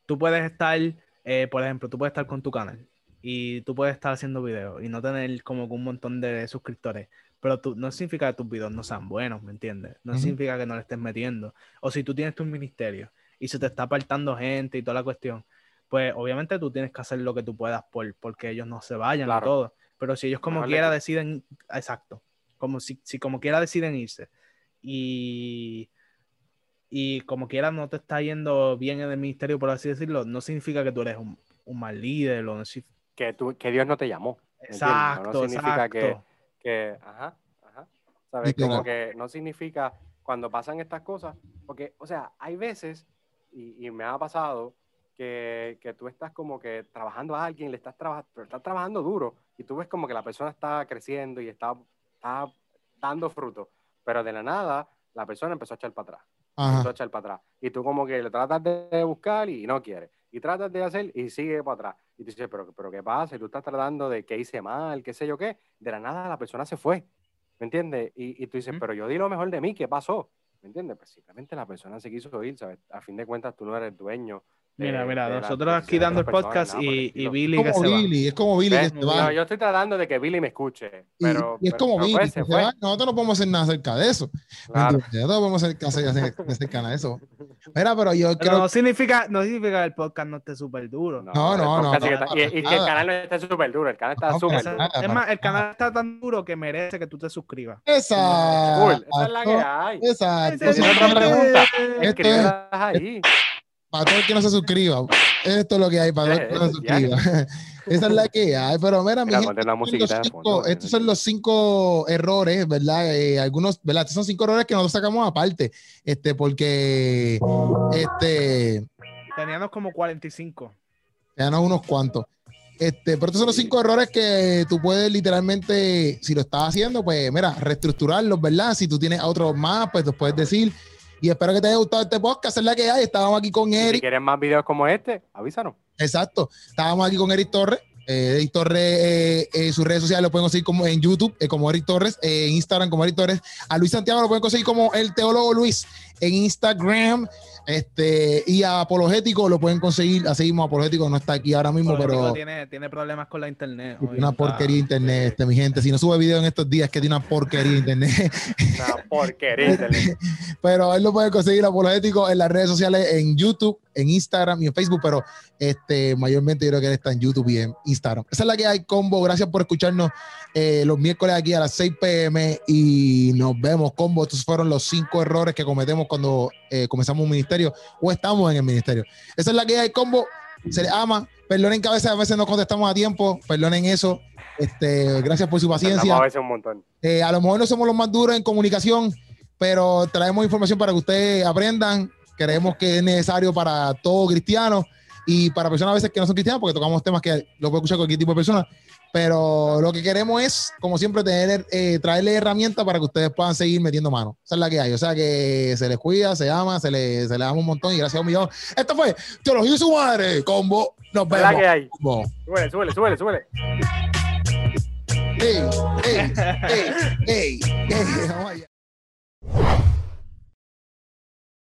tú puedes estar, eh, por ejemplo, tú puedes estar con tu canal y tú puedes estar haciendo videos y no tener como que un montón de suscriptores, pero tú, no significa que tus videos no sean buenos, ¿me entiendes? No significa que no le estés metiendo. O si tú tienes tu ministerio y se te está apartando gente y toda la cuestión, pues obviamente tú tienes que hacer lo que tú puedas por, porque ellos no se vayan y Claro. todo. Pero si ellos como quiera deciden, exacto, como si, si como quiera deciden irse y, y como quiera no te está yendo bien en el ministerio, por así decirlo, no significa que tú eres un, un mal líder. O no Que, tú, que Dios no te llamó. ¿entiendes? No- exacto, no significa que- exacto. que, ajá, ajá, ¿sabes? Como que no significa cuando pasan estas cosas, porque, o sea, hay veces, y, y me ha pasado, que, que tú estás como que trabajando a alguien, le estás trabajando, pero estás trabajando duro, y tú ves como que la persona está creciendo y está, está dando fruto, pero de la nada la persona empezó a echar para atrás, empezó Ajá. a echar para atrás, y tú como que le tratas de buscar y no quiere, y tratas de hacer y sigue para atrás, y tú dices, pero, pero ¿qué pasa? Y tú estás tratando de que hice mal, qué sé yo qué, de la nada la persona se fue, ¿me entiendes? Y, y tú dices, pero yo di lo mejor de mí, ¿qué pasó? ¿Me entiendes? Pues simplemente la persona se quiso ir, ¿sabes? A fin de cuentas tú no eres dueño. Mira, mira, nosotros aquí dando el personas, podcast nada y. Billy Es que se va. Billy, es como Billy que se No, va. yo estoy tratando de que Billy me escuche, Y, pero... y es pero- como pero Billy, que se se fue. va. Nosotros no podemos hacer nada acerca de eso. ¿me Claro. Nosotros no podemos hacer caso acerca de eso. Mira, pero yo Pero creo no significa, no significa que el podcast no esté súper duro. No, no, no, que está- y, y que el nada. canal no está súper duro, el canal está No, súper duro. nada. Es más, el canal está tan duro que merece que tú te suscribas. Esa. Cool, esa es la que hay. Exacto. Ese Si no otra Eso- pregunta, Esto escríbelas ahí. Para todo el que no se suscriba. Esto es lo que hay para todo el que no se suscriba. Esa es la que hay. Pero mira, mi Mira, gente, una estos cinco- fondo, estos son los cinco errores, ¿verdad? Eh, algunos, ¿verdad? Estos son cinco errores que nosotros sacamos aparte. Este, porque este, Teníamos como 45. ya no unos cuantos. Este, pero estos son los cinco errores que tú puedes literalmente, si lo estás haciendo, pues mira, reestructurarlos, ¿verdad? Si tú tienes otros más, pues los puedes decir. Y espero que te haya gustado este podcast, es la que hay. Estábamos aquí con Y si Eric. quieren más videos como este, avísanos. Exacto. Estábamos aquí con Eric Torres. Eh, Eric Torres, eh, eh, sus redes sociales lo pueden conseguir como en YouTube, eh, como Eric Torres, en Instagram como Eric Torres. A Luis Santiago lo pueden conseguir como el teólogo Luis en Instagram. Este, y a Apologético lo pueden conseguir, así mismo Apologético no está aquí ahora mismo, pero tiene, tiene problemas con la internet. hoy, una está- porquería internet, este, mi gente. Si no sube video en estos días, que tiene una porquería internet. Una porquería. internet. pero él lo puede conseguir apologético en las redes sociales, en YouTube, en Instagram y en Facebook, pero este, mayormente yo creo que él está en YouTube y en Instagram. Esa es la que hay, combo. Gracias por escucharnos eh, los miércoles aquí a las 6 pm y nos vemos, combo. Estos fueron los cinco errores que cometemos cuando eh, comenzamos un ministerio o estamos en el ministerio. Esa es la que hay, combo. Se les ama. Perdonen que a veces, a veces no contestamos a tiempo. Perdonen eso. Este, gracias por su paciencia. A veces un montón. Eh, a lo mejor no somos los más duros en comunicación, pero traemos información para que ustedes aprendan. Creemos que es necesario para todo cristiano y para personas a veces que no son cristianas, porque tocamos temas que lo puede escuchar cualquier tipo de persona. Pero lo que queremos es, como siempre, tener, eh, traerle herramientas para que ustedes puedan seguir metiendo mano. Esa es la que hay. O sea que se les cuida, se ama, se les, se les ama un montón y gracias a un millón. Esto fue Teología y su madre, combo. Nos Es la vemos. que hay. Combo. Súbele, súbele, súbele, súbele. Ey, ey, ey, ey, ey.